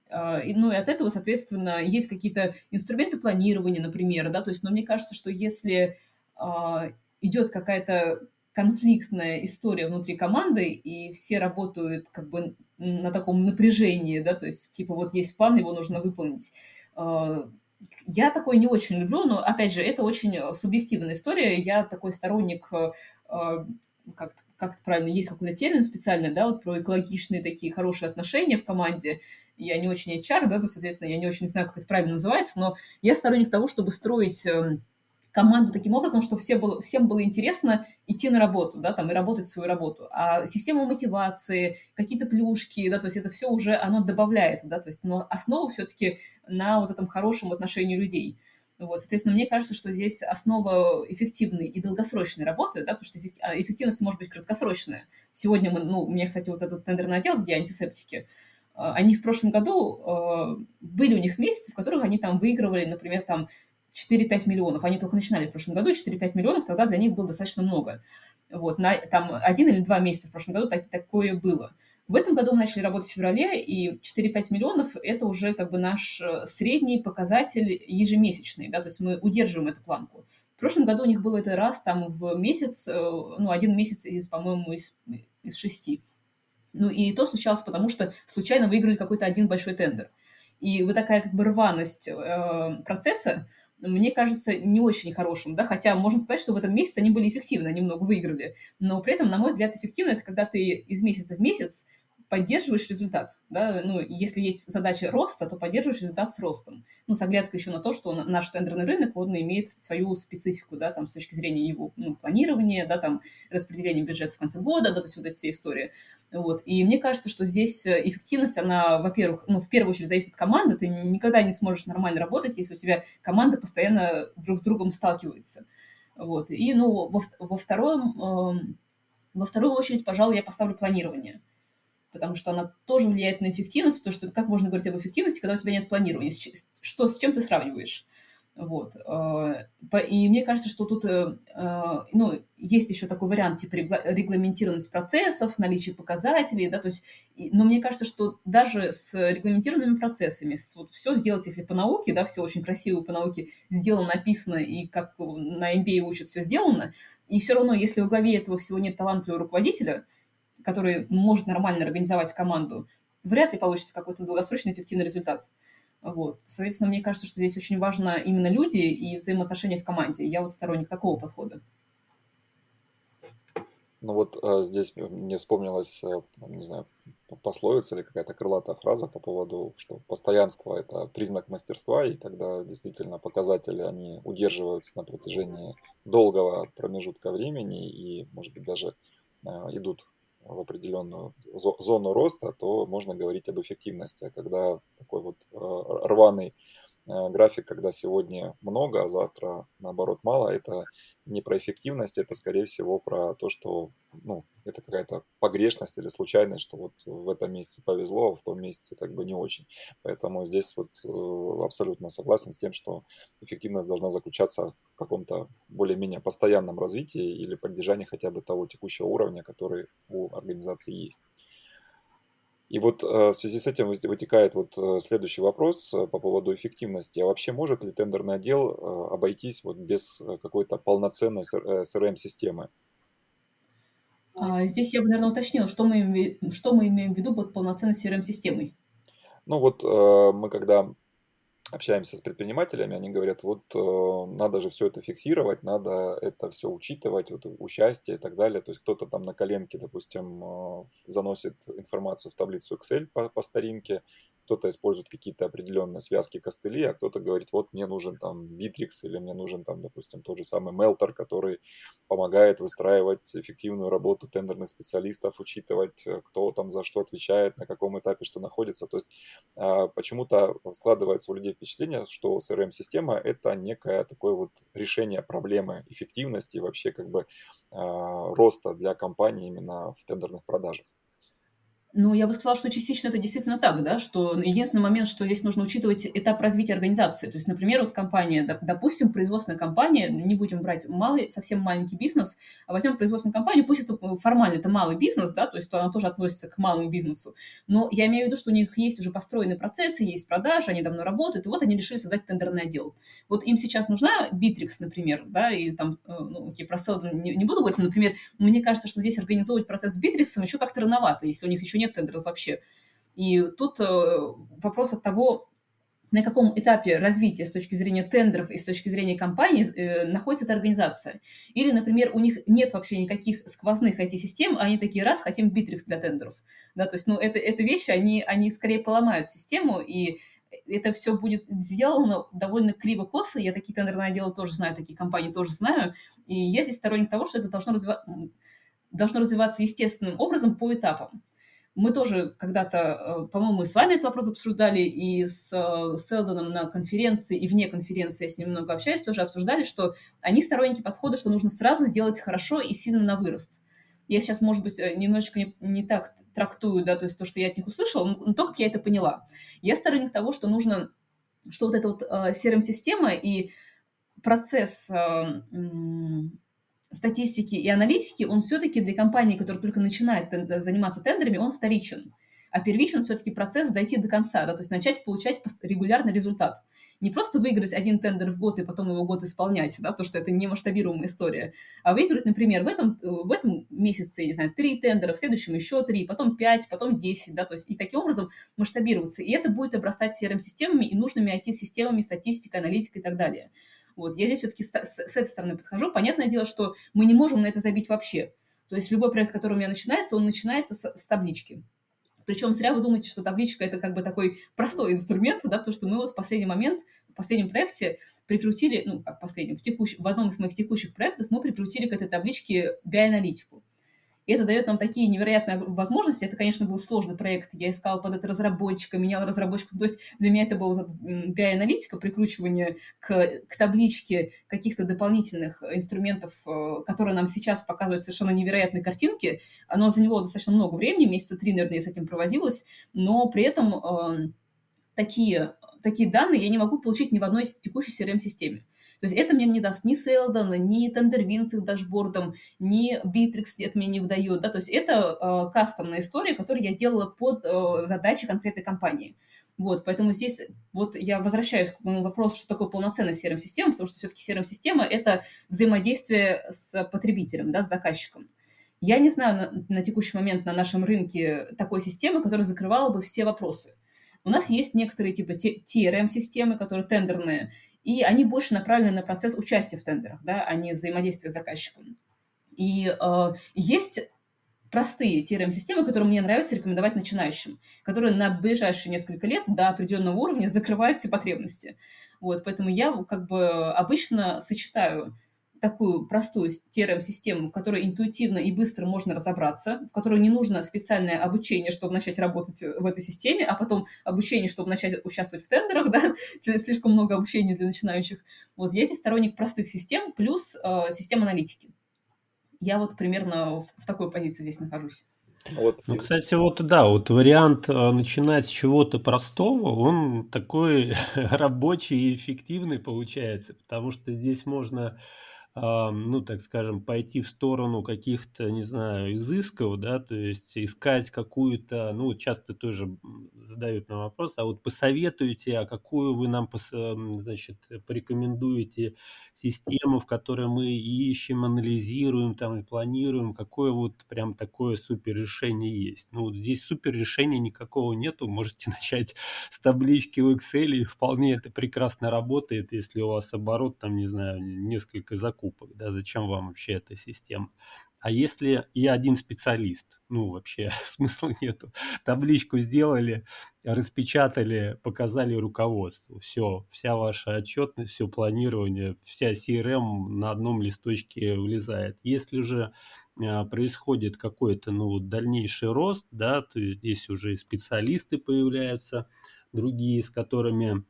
Э, ну и от этого, соответственно, есть какие-то инструменты планирования, например, да, то есть, но мне кажется, что если э, идет какая-то конфликтная история внутри команды, и все работают как бы на таком напряжении, да, то есть типа вот есть план, его нужно выполнить. А, я такое не очень люблю, но, опять же, это очень субъективная история. Я такой сторонник, а, как как это правильно, есть какой-то термин специальный, да, вот про экологичные такие хорошие отношения в команде. Я не очень HR, да, то, соответственно, я не очень знаю, как это правильно называется, но я сторонник того, чтобы строить эм, команду таким образом, чтобы все было, всем было интересно идти на работу, да, там, и работать свою работу. А система мотивации, какие-то плюшки, да, то есть это все уже, оно добавляет, да, то есть, но основа все-таки на вот этом хорошем отношении людей. Вот, соответственно, мне кажется, что здесь основа эффективной и долгосрочной работы, да, потому что а, эффективность может быть краткосрочная. Сегодня мы, ну, у меня, кстати, вот этот тендерный отдел, где антисептики, а, они в прошлом году, а, были у них месяцы, в которых они там выигрывали, например, там 4-5 миллионов. Они только начинали в прошлом году, 4-5 миллионов, тогда для них было достаточно много. Вот, на, там один или два месяца в прошлом году так, такое было. В этом году мы начали работать в феврале, и 4-5 миллионов – это уже как бы наш э, средний показатель ежемесячный, да, то есть мы удерживаем эту планку. В прошлом году у них было это раз там в месяц, э, ну, один месяц из, по-моему, из, из шести. Ну, и то случалось потому, что случайно выиграли какой-то один большой тендер. И вот такая как бы рваность э, процесса, мне кажется, не очень хорошим, да, хотя можно сказать, что в этом месяце они были эффективны, они много выиграли, но при этом, на мой взгляд, эффективно это когда ты из месяца в месяц поддерживаешь результат, да, ну, если есть задача роста, то поддерживаешь результат с ростом, ну, с оглядкой еще на то, что наш тендерный рынок, он имеет свою специфику, да, там, с точки зрения его, ну, планирования, да, там, распределения бюджета в конце года, да, то есть вот эти все истории, вот, и мне кажется, что здесь эффективность, она, во-первых, ну, в первую очередь зависит от команды, ты никогда не сможешь нормально работать, если у тебя команда постоянно друг с другом сталкивается, вот, и, ну, во, во втором, э, во вторую очередь, пожалуй, я поставлю планирование – потому что она тоже влияет на эффективность, потому что как можно говорить об эффективности, когда у тебя нет планирования? Что, с чем ты сравниваешь? Вот. Э, и мне кажется, что тут э, э, ну, есть еще такой вариант, типа регламентированность процессов, наличие показателей, да, то есть, но мне кажется, что даже с регламентированными процессами, с, вот, все сделать, если по науке, да, все очень красиво по науке сделано, написано, и как на MBA учат, все сделано, и все равно, если в главе этого всего нет талантливого руководителя, который может нормально организовать команду, вряд ли получится какой-то долгосрочный эффективный результат. Вот. Соответственно, мне кажется, что здесь очень важно именно люди и взаимоотношения в команде. Я вот сторонник такого подхода. Ну вот э, здесь мне вспомнилась, э, не знаю, пословица или какая-то крылатая фраза по поводу, что постоянство – это признак мастерства, и когда действительно показатели, они удерживаются на протяжении долгого промежутка времени и, может быть, даже э, идут в определенную зону роста, то можно говорить об эффективности. А когда такой вот э, рваный график, когда сегодня много, а завтра наоборот мало, это не про эффективность, это скорее всего про то, что ну, это какая-то погрешность или случайность, что вот в этом месяце повезло, а в том месяце как бы не очень. Поэтому здесь вот э, абсолютно согласен с тем, что эффективность должна заключаться в каком-то более-менее постоянном развитии или поддержании хотя бы того текущего уровня, который у организации есть. И вот э, в связи с этим вытекает вот э, следующий вопрос э, по поводу эффективности. А вообще может ли тендерный отдел обойтись вот без какой-то полноценной CRM-системы? А, здесь я бы, наверное, уточнила, что мы, что мы имеем в виду под полноценной CRM-системой. Ну вот мы когда общаемся с предпринимателями, они говорят, вот э, надо же все это фиксировать, надо это все учитывать, вот участие и так далее. То есть кто-то там на коленке, допустим, э, заносит информацию в таблицу Excel по, по старинке, кто-то использует какие-то определенные связки костыли, а кто-то говорит, вот мне нужен там Bittrex или мне нужен там, допустим, тот же самый Melter, который помогает выстраивать эффективную работу тендерных специалистов, учитывать, э, кто там за что отвечает, на каком этапе что находится. То есть а, почему-то складывается у людей впечатление, что CRM-система это некое такое вот решение проблемы эффективности и вообще как бы а, роста для компании именно в тендерных продажах. Ну, я бы сказала, что частично это действительно так, да, что единственный момент, что здесь нужно учитывать этап развития организации. То есть, например, вот компания, допустим, производственная компания, не будем брать малый, совсем маленький бизнес, а возьмем производственную компанию, пусть это формально это малый бизнес, да, то есть то она тоже относится к малому бизнесу, но я имею в виду, что у них есть уже построенные процессы, есть продажи, они давно работают, и вот они решили создать тендерный отдел. Вот им сейчас нужна Bittrex, например, да, и там, э, ну, окей, про не, не буду говорить, но, например, мне кажется, что здесь организовывать процесс с Bittrex еще как-то рановато, если у них еще нет нет тендеров вообще. И тут э, вопрос от того, на каком этапе развития с точки зрения тендеров и с точки зрения компании э, находится эта организация. Или, например, у них нет вообще никаких сквозных IT-систем, они такие, раз, хотим Bittrex для тендеров. Да, то есть, ну, это, это вещи, они, они скорее поломают систему, и это все будет сделано довольно криво-косо. Я такие тендерные отделы тоже знаю, такие компании тоже знаю. И я здесь сторонник того, что это должно, развива... должно развиваться естественным образом по этапам. Мы тоже когда-то, э, по-моему, с вами этот вопрос обсуждали, и с э, Селдоном на конференции, и вне конференции, я с ним много общаюсь, тоже обсуждали, что они сторонники подхода, что нужно сразу сделать хорошо и сильно на вырост. Я сейчас, может быть, э, немножечко не, не так трактую, да, то есть то, что я от них услышала, но то, как я это поняла. Я сторонник того, что нужно, что вот эта вот э, CRM-система и процесс э, статистики и аналитики, он все-таки для компании, которая только начинает заниматься тендерами, он вторичен. А первичен все-таки процесс дойти до конца, да, то есть начать получать регулярный результат. Не просто выиграть один тендер в год и потом его год исполнять, да, потому что это не масштабируемая история, а выиграть, например, в этом, в этом месяце, я не знаю, три тендера, в следующем еще три, потом пять, потом десять, да, то есть и таким образом масштабироваться. И это будет обрастать CRM-системами и нужными IT-системами, статистикой, аналитикой и так далее. Вот, я здесь все-таки с, этой стороны подхожу. Понятное дело, что мы не можем на это забить вообще. То есть любой проект, который у меня начинается, он начинается с, с таблички. Причем зря вы думаете, что табличка это как бы такой простой инструмент, да, потому что мы вот в последний момент, в последнем проекте прикрутили, ну, как последнем, в, текущ, в одном из моих текущих проектов мы прикрутили к этой табличке BI-аналитику. И это дает нам такие невероятные возможности. Это, конечно, был сложный проект. Я искала под это разработчика, меняла разработчика. То есть для меня это была BI-аналитика, прикручивание к, к табличке каких-то дополнительных инструментов, э, которые нам сейчас показывают совершенно невероятные картинки. Оно заняло достаточно много времени, месяца три, наверное, я с этим провозилась, но при этом э, такие, такие данные я не могу получить ни в одной текущей CRM-системе. То есть это мне не даст ни Селдон, ни Tenderwin с их дашбордом, ни Bittrex это мне не выдает. Да? То есть это э, кастомная история, которую я делала под э, задачи конкретной компании. Вот, поэтому здесь вот я возвращаюсь к моему вопросу, что такое полноценная CRM-система, потому что все-таки CRM-система – это взаимодействие с потребителем, да, с заказчиком. Я не знаю на, на текущий момент на нашем рынке такой системы, которая закрывала бы все вопросы. У нас есть некоторые типа TRM-системы, которые тендерные, и они больше направлены на процесс участия в тендерах, да, а не взаимодействия с заказчиком. И э, есть простые TRM-системы, которые мне нравится рекомендовать начинающим, которые на ближайшие несколько лет до определенного уровня закрывают все потребности. Вот, поэтому я как бы обычно сочетаю такую простую CRM-систему, в которой интуитивно и быстро можно разобраться, в которой не нужно специальное обучение, чтобы начать работать в этой системе, а потом обучение, чтобы начать участвовать в тендерах, да, слишком много обучения для начинающих. Вот я здесь сторонник простых систем плюс э, систем аналитики. Я вот примерно в, в такой позиции здесь нахожусь. Вот. Ну, кстати, вот да, вот вариант э, начинать с чего-то простого, он такой рабочий и эффективный получается, потому что здесь можно ну, так скажем, пойти в сторону каких-то, не знаю, изысков, да, то есть искать какую-то, ну, часто тоже задают нам вопрос, а вот посоветуйте, а какую вы нам, значит, порекомендуете систему, в которой мы ищем, анализируем там и планируем, какое вот прям такое супер решение есть. Ну, вот здесь супер решения никакого нету, можете начать с таблички в Excel, и вполне это прекрасно работает, если у вас оборот, там, не знаю, несколько закупок закупок, да, зачем вам вообще эта система. А если я один специалист, ну, вообще смысла нету. Табличку сделали, распечатали, показали руководству. Все, вся ваша отчетность, все планирование, вся CRM на одном листочке влезает. Если же а, происходит какой-то, ну, дальнейший рост, да, то есть здесь уже и специалисты появляются, другие, с которыми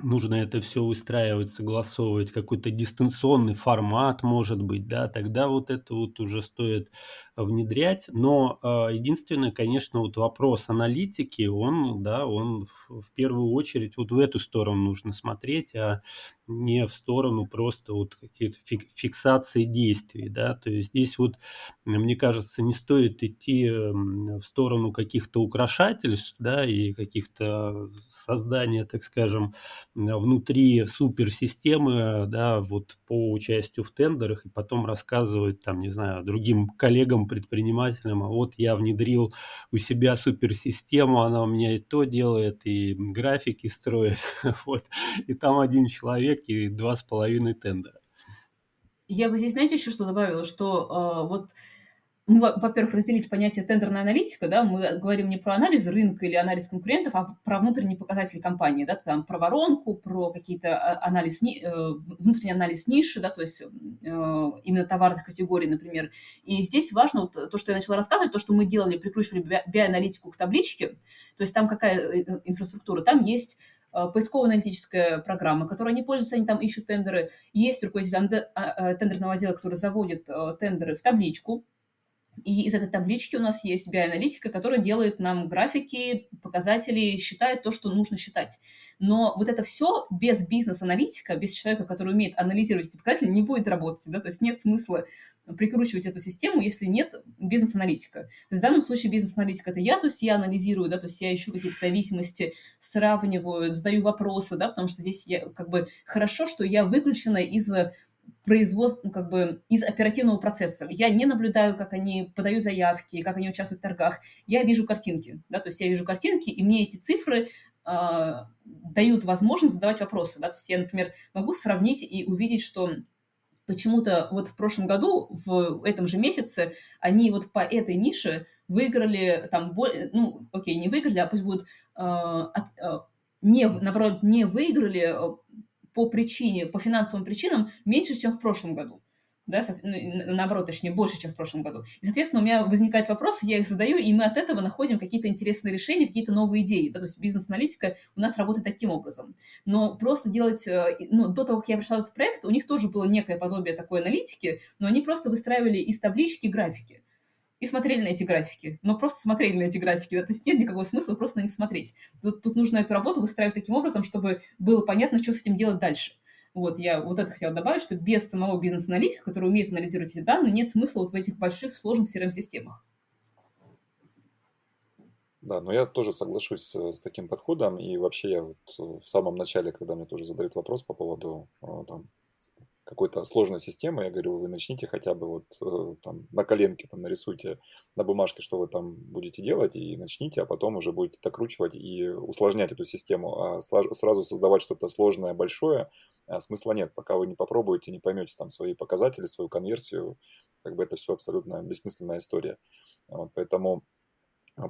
нужно это все выстраивать, согласовывать, какой-то дистанционный формат, может быть, да, тогда вот это вот уже стоит внедрять. Но э, единственное, конечно, вот вопрос аналитики, он, да, он в, в первую очередь вот в эту сторону нужно смотреть, а не в сторону просто вот какие-то фик, фиксации действий, да, то есть здесь вот, мне кажется, не стоит идти в сторону каких-то украшательств, да, и каких-то создания, так скажем, внутри суперсистемы, да, вот по участию в тендерах, и потом рассказывают, там, не знаю, другим коллегам, предпринимателям, а вот я внедрил у себя суперсистему, она у меня и то делает, и графики строит, вот, и там один человек и два с половиной тендера. Я бы здесь, знаете, еще что добавила, что э, вот мы, во-первых, разделить понятие тендерная аналитика, да, мы говорим не про анализ рынка или анализ конкурентов, а про внутренние показатели компании, да, там про воронку, про какие-то а, анализ, э, внутренний анализ ниши, да, то есть э, именно товарных категорий, например. И здесь важно вот то, что я начала рассказывать, то, что мы делали, прикручивали биоаналитику к табличке, то есть там какая э, инфраструктура, там есть поисковая аналитическая программа, которой они пользуются, они там ищут тендеры. Есть руководитель а, тендерного отдела, который заводит тендеры в табличку, и из этой таблички у нас есть биоаналитика, которая делает нам графики, показатели, считает то, что нужно считать. Но вот это все без бизнес-аналитика, без человека, который умеет анализировать эти показатели, не будет работать. Да? То есть нет смысла прикручивать эту систему, если нет бизнес-аналитика. То есть в данном случае бизнес-аналитик это я, то есть я анализирую, да, то есть я ищу какие-то зависимости, сравниваю, задаю вопросы, да, потому что здесь я, как бы хорошо, что я выключена из производств, ну, как бы из оперативного процесса. Я не наблюдаю, как они подают заявки, как они участвуют в торгах. Я вижу картинки, да, то есть я вижу картинки, и мне эти цифры э, дают возможность задавать вопросы, да, то есть я, например, могу сравнить и увидеть, что почему-то вот в прошлом году, в этом же месяце, они вот по этой нише выиграли там, ну, окей, не выиграли, а пусть будут, э, э, не, наоборот, не выиграли по причине, по финансовым причинам меньше, чем в прошлом году. Да, ну, наоборот, точнее, больше, чем в прошлом году. И, соответственно, у меня возникают вопросы, я их задаю, и мы от этого находим какие-то интересные решения, какие-то новые идеи. Да, то есть бизнес-аналитика у нас работает таким образом. Но просто делать, э, ну, до того, как я пришла в этот проект, у них тоже было некое подобие такой аналитики, но они просто выстраивали из таблички графики и смотрели на эти графики. Но просто смотрели на эти графики. Да? То есть нет никакого смысла просто на них смотреть. Тут, тут нужно эту работу выстраивать таким образом, чтобы было понятно, что с этим делать дальше. Вот, я вот это хотела добавить, что без самого бизнес-аналитика, который умеет анализировать эти данные, нет смысла вот в этих больших сложных CRM-системах. Да, но я тоже соглашусь э, с таким подходом. И вообще я вот э, в самом начале, когда мне тоже задают вопрос по поводу э, там, какой-то сложной системы, я говорю, вы начните хотя бы вот э, там на коленке там нарисуйте на бумажке, что вы там будете делать, и начните, а потом уже будете докручивать и усложнять эту систему. А сразу создавать что-то сложное, большое, а смысла нет, пока вы не попробуете, не поймете там свои показатели, свою конверсию, как бы это все абсолютно бессмысленная история. Вот, поэтому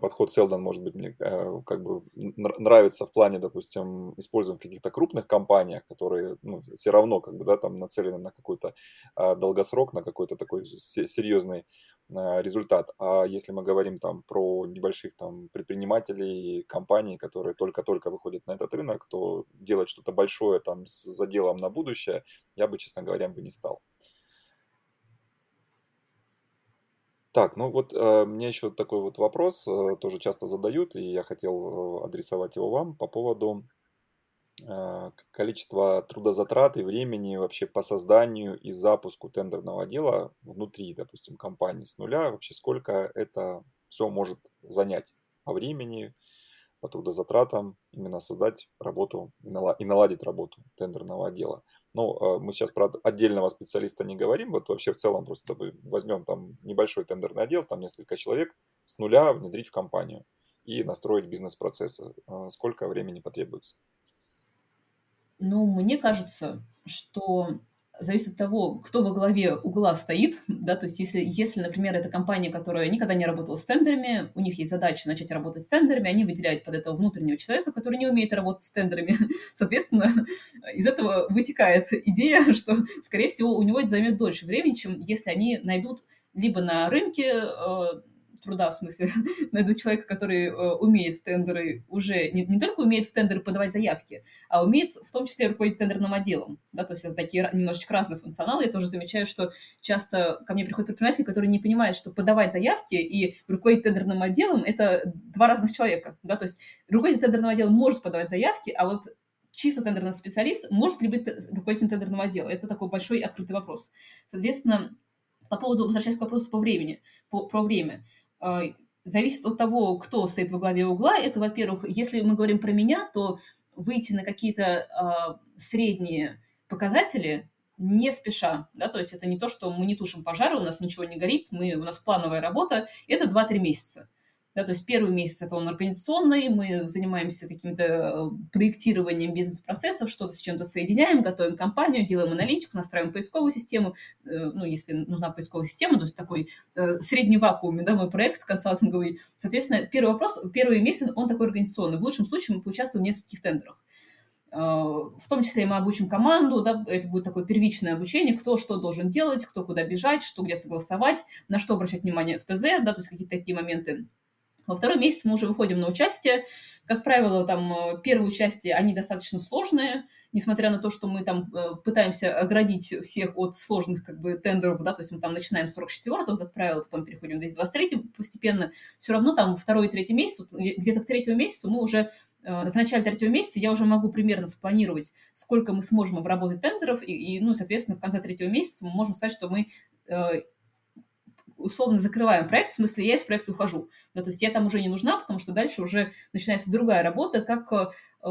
подход Селдон, может быть, мне э, как бы нравится в плане, допустим, использования каких-то крупных компаниях, которые ну, все равно как бы, да, там нацелены на какой-то а, долгосрок, на какой-то такой серьезный а, результат. А если мы говорим там про небольших там предпринимателей, компаний, которые только-только выходят на этот рынок, то делать что-то большое там с заделом на будущее, я бы, честно говоря, бы не стал. Так, ну вот э, мне еще такой вот вопрос э, тоже часто задают, и я хотел э, адресовать его вам по поводу э, количества трудозатрат и времени вообще по созданию и запуску тендерного дела внутри, допустим, компании с нуля, вообще сколько это все может занять по времени, по трудозатратам, именно создать работу и наладить работу тендерного отдела. Ну, а, мы сейчас про отдельного специалиста не говорим, вот вообще в целом просто возьмем там небольшой тендерный отдел, там несколько человек, с нуля внедрить в компанию и настроить бизнес-процессы. А, сколько времени потребуется? Ну, мне кажется, что зависит от того, кто во главе угла стоит, да, то есть если, если, например, это компания, которая никогда не работала с тендерами, у них есть задача начать работать с тендерами, они выделяют под этого внутреннего человека, который не умеет работать с тендерами. Соответственно, из этого вытекает идея, что, скорее всего, у него это займет дольше времени, чем если они найдут либо на рынке э, труда, в смысле, найдут человека, который э, умеет в тендеры уже, не, не только умеет в тендеры подавать заявки, а умеет в том числе руководить тендерным отделом. Да, то есть это такие немножечко разные функционалы. Я тоже замечаю, что часто ко мне приходят предприниматели, которые не понимают, что подавать заявки и руководить тендерным отделом – это два разных человека. Да, то есть руководитель тендерного отдела может подавать заявки, а вот чисто тендерный специалист может ли быть руководителем тендерного отдела? Это такой большой открытый вопрос. Соответственно, по поводу, возвращаясь к вопросу по времени, по, про время – зависит от того, кто стоит во главе угла. Это, во-первых, если мы говорим про меня, то выйти на какие-то э, средние показатели не спеша, да, то есть это не то, что мы не тушим пожары, у нас ничего не горит, мы, у нас плановая работа, это 2-3 месяца. Да, то есть первый месяц это он организационный, мы занимаемся каким-то э, проектированием бизнес-процессов, что-то с чем-то соединяем, готовим компанию, делаем аналитику, настраиваем поисковую систему, э, ну, если нужна поисковая система, то есть такой э, средний вакуум, да, мой проект консалтинговый. Соответственно, первый вопрос, первый месяц он такой организационный. В лучшем случае мы поучаствуем в нескольких тендерах. В том числе мы обучим команду, да, это будет такое первичное обучение, кто что должен делать, кто куда бежать, что где согласовать, на что обращать внимание в ТЗ, да, то есть какие-то такие моменты. Во второй месяц мы уже выходим на участие. Как правило, там э, первые участия, они достаточно сложные, несмотря на то, что мы там э, пытаемся оградить всех от сложных как бы тендеров, да, то есть мы там начинаем с 44-го, как правило, потом переходим в 223 постепенно, все равно там второй и третий месяц, где-то к третьему месяцу мы уже э, в начале третьего месяца я уже могу примерно спланировать, сколько мы сможем обработать тендеров, и, и ну, соответственно, в конце третьего месяца мы можем сказать, что мы условно закрываем проект, в смысле я из проекта ухожу. Да, то есть я там уже не нужна, потому что дальше уже начинается другая работа, как э,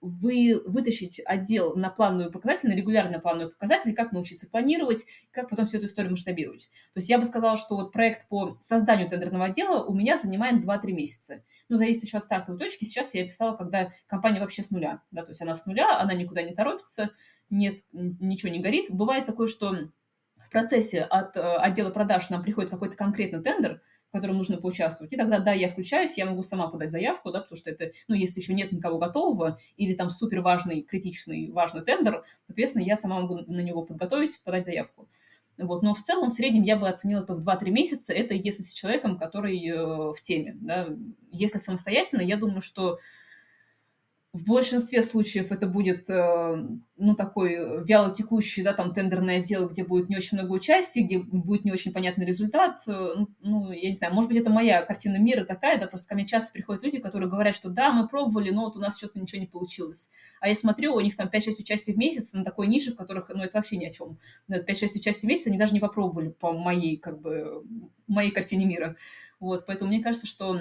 вы вытащить отдел на плановые показатели, на регулярные плановые показатели, как научиться планировать, как потом всю эту историю масштабировать. То есть я бы сказала, что вот проект по созданию тендерного отдела у меня занимает 2-3 месяца. Ну, зависит еще от стартовой точки. Сейчас я писала, когда компания вообще с нуля. Да, то есть она с нуля, она никуда не торопится, нет, ничего не горит. Бывает такое, что в процессе от э, отдела продаж нам приходит какой-то конкретный тендер, в котором нужно поучаствовать, и тогда, да, я включаюсь, я могу сама подать заявку, да, потому что это, ну, если еще нет никого готового, или там супер важный, критичный, важный тендер, соответственно, я сама могу на него подготовить, подать заявку. Вот. Но в целом, в среднем я бы оценила это в 2-3 месяца, это если с человеком, который э, в теме. Да. Если самостоятельно, я думаю, что в большинстве случаев это будет, э, ну, такой вяло текущий, да, там, тендерное дело, где будет не очень много участия, где будет не очень понятный результат. Э, ну, ну, я не знаю, может быть, это моя картина мира такая, да, просто ко мне часто приходят люди, которые говорят, что да, мы пробовали, но вот у нас что-то ничего не получилось. А я смотрю, у них там 5-6 участий в месяц на такой нише, в которых, ну, это вообще ни о чем. 5-6 участий в месяц они даже не попробовали по моей, как бы, моей картине мира. Вот, поэтому мне кажется, что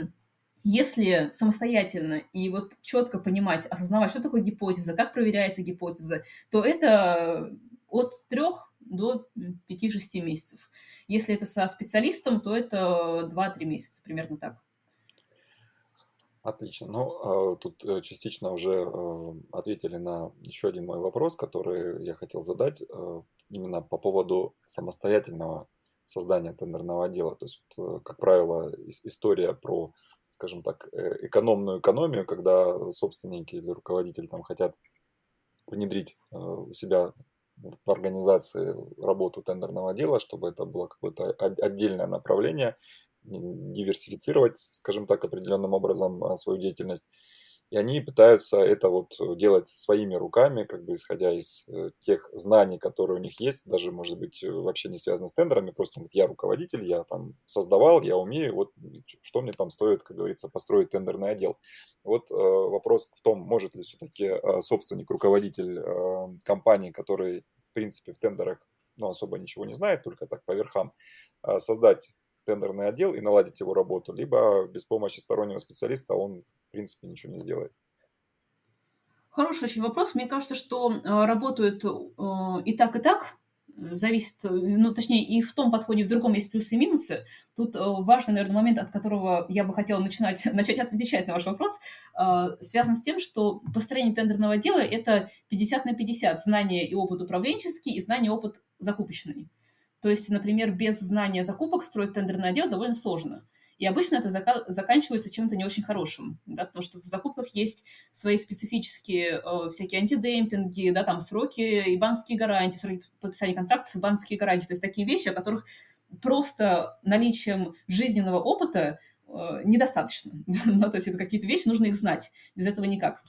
если самостоятельно и вот четко понимать, осознавать, что такое гипотеза, как проверяется гипотеза, то это от трех до 5-6 месяцев. Если это со специалистом, то это 2-3 месяца, примерно так. Отлично. Ну, а, тут э, частично уже э, ответили на еще один мой вопрос, который я хотел задать э, именно по поводу самостоятельного создания тендерного отдела. То есть, как правило, история про скажем так, э, экономную экономию, когда собственники или руководители там хотят внедрить э, у себя в организации работу тендерного дела, чтобы это было какое-то отдельное направление, диверсифицировать, скажем так, определенным образом а, свою деятельность. И они пытаются это вот делать своими руками, как бы исходя из э, тех знаний, которые у них есть, даже, может быть, э, вообще не связано с тендерами, просто вот, я руководитель, я там создавал, я умею, вот что мне там стоит, как говорится, построить тендерный отдел. Вот э, вопрос в том, может ли все-таки э, собственник, руководитель э, компании, который, в принципе, в тендерах ну, особо ничего не знает, только так по верхам, э, создать тендерный отдел и наладить его работу, либо без помощи стороннего специалиста он, принципе, ничего не сделает. Хороший очень вопрос. Мне кажется, что э, работают э, и так, и так. Зависит, ну, точнее, и в том подходе, и в другом есть плюсы и минусы. Тут э, важный, наверное, момент, от которого я бы хотела начинать, начать отвечать на ваш вопрос, связан с тем, что построение тендерного дела – это 50 на 50 знания и опыт управленческий, и знания и опыт закупочный. То есть, например, без знания закупок строить тендерный отдел довольно сложно. И обычно это зака- заканчивается чем-то не очень хорошим, да, потому что в закупках есть свои специфические э, всякие антидемпинги, да, там сроки и банковские гарантии, сроки подписания контрактов и банковские гарантии. То есть такие вещи, о которых просто наличием жизненного опыта э, недостаточно. да, то есть это какие-то вещи, нужно их знать. Без этого никак.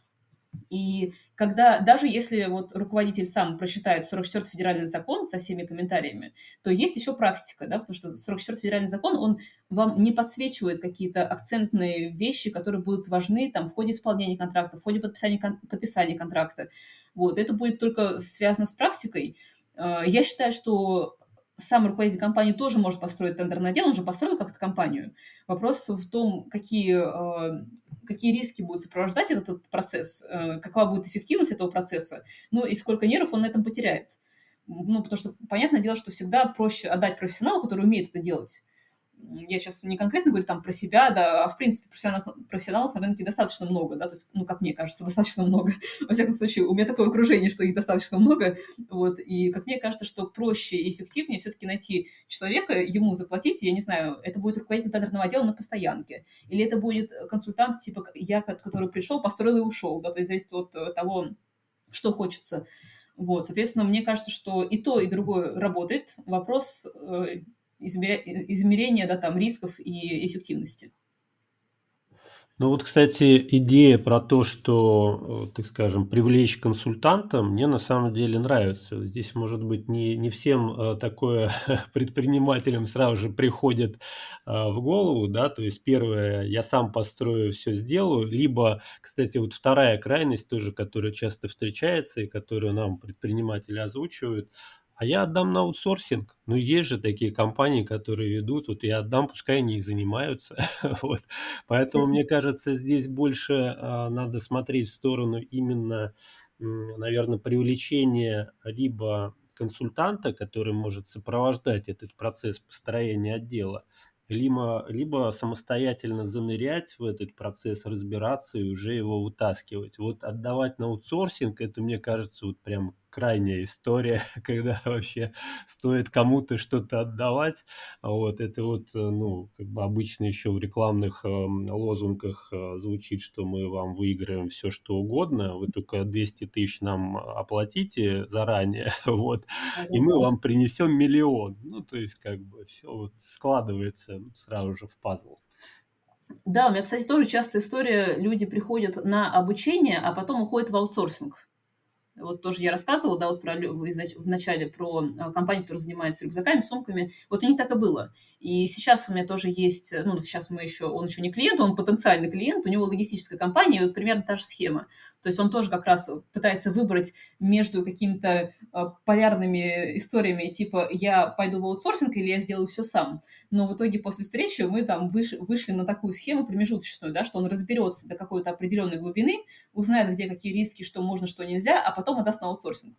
И когда, даже если вот руководитель сам прочитает 44-й федеральный закон со всеми комментариями, то есть еще практика, да, потому что 44-й федеральный закон, он вам не подсвечивает какие-то акцентные вещи, которые будут важны там в ходе исполнения контракта, в ходе подписания, подписания контракта. Вот, это будет только связано с практикой. А, я считаю, что сам руководитель компании тоже может построить тендерное дело, он же построил как-то компанию. Вопрос в том, какие а, какие риски будут сопровождать этот, этот процесс, э, какова будет эффективность этого процесса, ну и сколько нервов он на этом потеряет. Ну, потому что понятное дело, что всегда проще отдать профессионалу, который умеет это делать, я сейчас не конкретно говорю там про себя, да, а в принципе профессионалов, профессионалов на рынке достаточно много, да, то есть, ну, как мне кажется, достаточно много. Во всяком случае, у меня такое окружение, что их достаточно много, вот, и как мне кажется, что проще и эффективнее все-таки найти человека, ему заплатить, я не знаю, это будет руководитель тендерного отдела на постоянке, или это будет консультант, типа я, который пришел, построил и ушел, да, то есть зависит от того, что хочется. Вот, соответственно, мне кажется, что и то, и другое работает. Вопрос измерения да, там, рисков и эффективности. Ну вот, кстати, идея про то, что, э, так скажем, привлечь консультанта, мне на самом деле нравится. Здесь, может быть, не, не всем э, такое предпринимателям сразу же приходит э, в голову, да, то есть первое, я сам построю, все сделаю, либо, кстати, вот вторая крайность тоже, которая часто встречается и которую нам предприниматели озвучивают – а я отдам на аутсорсинг. Ну, есть же такие компании, которые ведут, вот я отдам, пускай они и занимаются. вот. Поэтому, мне кажется, здесь больше а, надо смотреть в сторону именно, наверное, привлечения либо консультанта, который может сопровождать этот процесс построения отдела, либо, либо самостоятельно занырять в этот процесс, разбираться и уже его вытаскивать. Вот отдавать на аутсорсинг, это, мне кажется, вот прям крайняя история, когда вообще стоит кому-то что-то отдавать. Вот это вот, э, ну, как бы обычно еще в рекламных э, лозунгах э, звучит, что мы вам выиграем все, что угодно, вы только 200 тысяч нам оплатите заранее, вот, и мы вам принесем миллион. Ну, то есть, как бы все вот складывается сразу же в пазл. Да, у меня, кстати, тоже частая история. Люди приходят на обучение, а потом уходят в аутсорсинг. Вот тоже я рассказывала, да, вот про, в начале про э, компанию, которая занимается рюкзаками, сумками. Вот у них так и было. И сейчас у меня тоже есть, ну, сейчас мы еще, он еще не клиент, он потенциальный клиент, у него логистическая компания, и вот примерно та же схема. То есть он тоже как раз пытается выбрать между какими-то э, полярными историями, типа я пойду в аутсорсинг или я сделаю все сам. Но в итоге после встречи мы там выш, вышли на такую схему промежуточную, да, что он разберется до какой-то определенной глубины, узнает, где какие риски, что можно, что нельзя, а потом отдаст на аутсорсинг.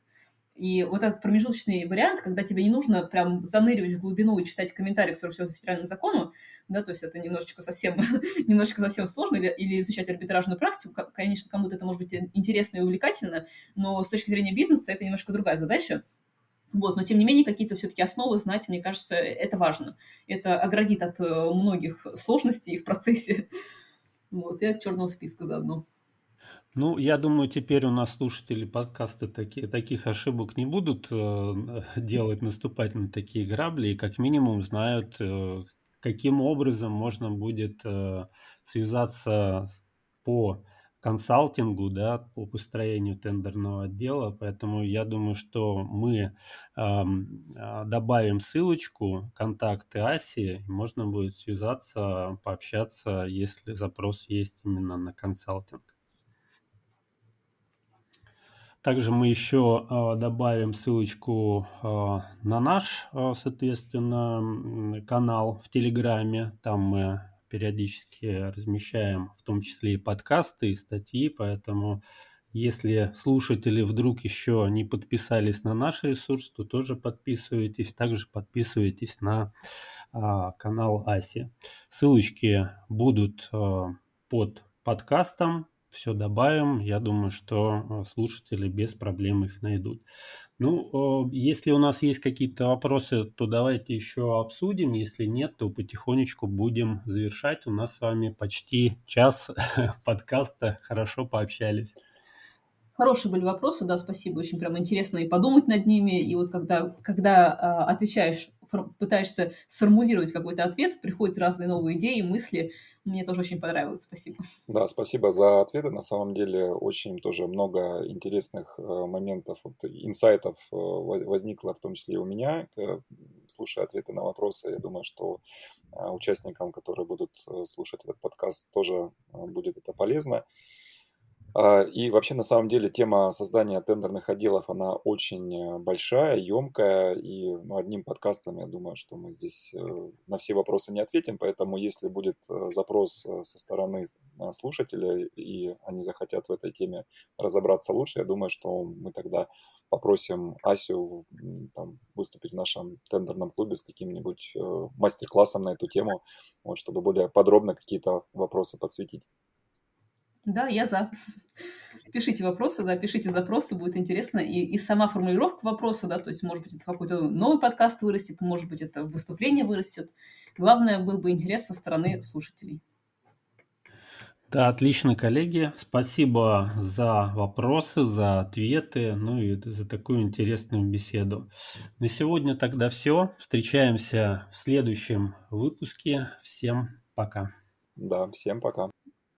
И вот этот промежуточный вариант, когда тебе не нужно прям заныривать в глубину и читать комментарии к 44 федеральному закону, да, то есть это немножечко совсем, немножечко совсем сложно, или, или изучать арбитражную практику, конечно, кому-то это может быть интересно и увлекательно, но с точки зрения бизнеса это немножко другая задача. Вот, но тем не менее какие-то все-таки основы знать, мне кажется, это важно. Это оградит от э, многих сложностей в процессе, вот, и от черного списка заодно. Ну, я думаю, теперь у нас слушатели подкаста таки, таких ошибок не будут э, делать, наступать на такие грабли, и как минимум знают, э, каким образом можно будет э, связаться по консалтингу, да, по построению тендерного отдела. Поэтому я думаю, что мы э, добавим ссылочку, контакты Аси, можно будет связаться, пообщаться, если запрос есть именно на консалтинг. Также мы еще а, добавим ссылочку а, на наш, а, соответственно, канал в Телеграме. Там мы периодически размещаем в том числе и подкасты, и статьи, поэтому если слушатели вдруг еще не подписались на наш ресурс, то тоже подписывайтесь. Также подписывайтесь на а, канал Аси. Ссылочки будут а, под подкастом все добавим. Я думаю, что э, слушатели без проблем их найдут. Ну, если у нас есть какие-то вопросы, то давайте еще обсудим. Если нет, то потихонечку будем завершать. У нас с вами почти час подкаста. Хорошо пообщались. Хорошие были вопросы, да, спасибо. Очень прям интересно и подумать над ними. И вот когда, когда э, отвечаешь пытаешься сформулировать какой-то ответ, приходят разные новые идеи, мысли. Мне тоже очень понравилось. Спасибо. Да, спасибо за ответы. На самом деле очень тоже много интересных э, моментов, вот, инсайтов э, возникло, в том числе и у меня, э, слушая ответы на вопросы. Я думаю, что участникам, которые будут слушать этот подкаст, тоже будет это полезно. А, и вообще, на самом деле, тема создания тендерных отделов, она очень э, большая, емкая, и ну, одним подкастом, я думаю, что мы здесь э, на все вопросы не ответим, поэтому если будет э, запрос со стороны слушателей, и они захотят в этой теме разобраться лучше, я думаю, что мы тогда попросим Асю там, выступить в нашем тендерном клубе с каким-нибудь мастер-классом на эту тему, вот, чтобы более подробно какие-то вопросы подсветить. Да, я за. Пишите вопросы, да, пишите запросы, будет интересно. И, и сама формулировка вопроса, да, то есть, может быть, это какой-то новый подкаст вырастет, может быть, это выступление вырастет. Главное, был бы интерес со стороны слушателей. Да, отлично, коллеги. Спасибо за вопросы, за ответы, ну и за такую интересную беседу. На сегодня тогда все. Встречаемся в следующем выпуске. Всем пока. Да, всем пока.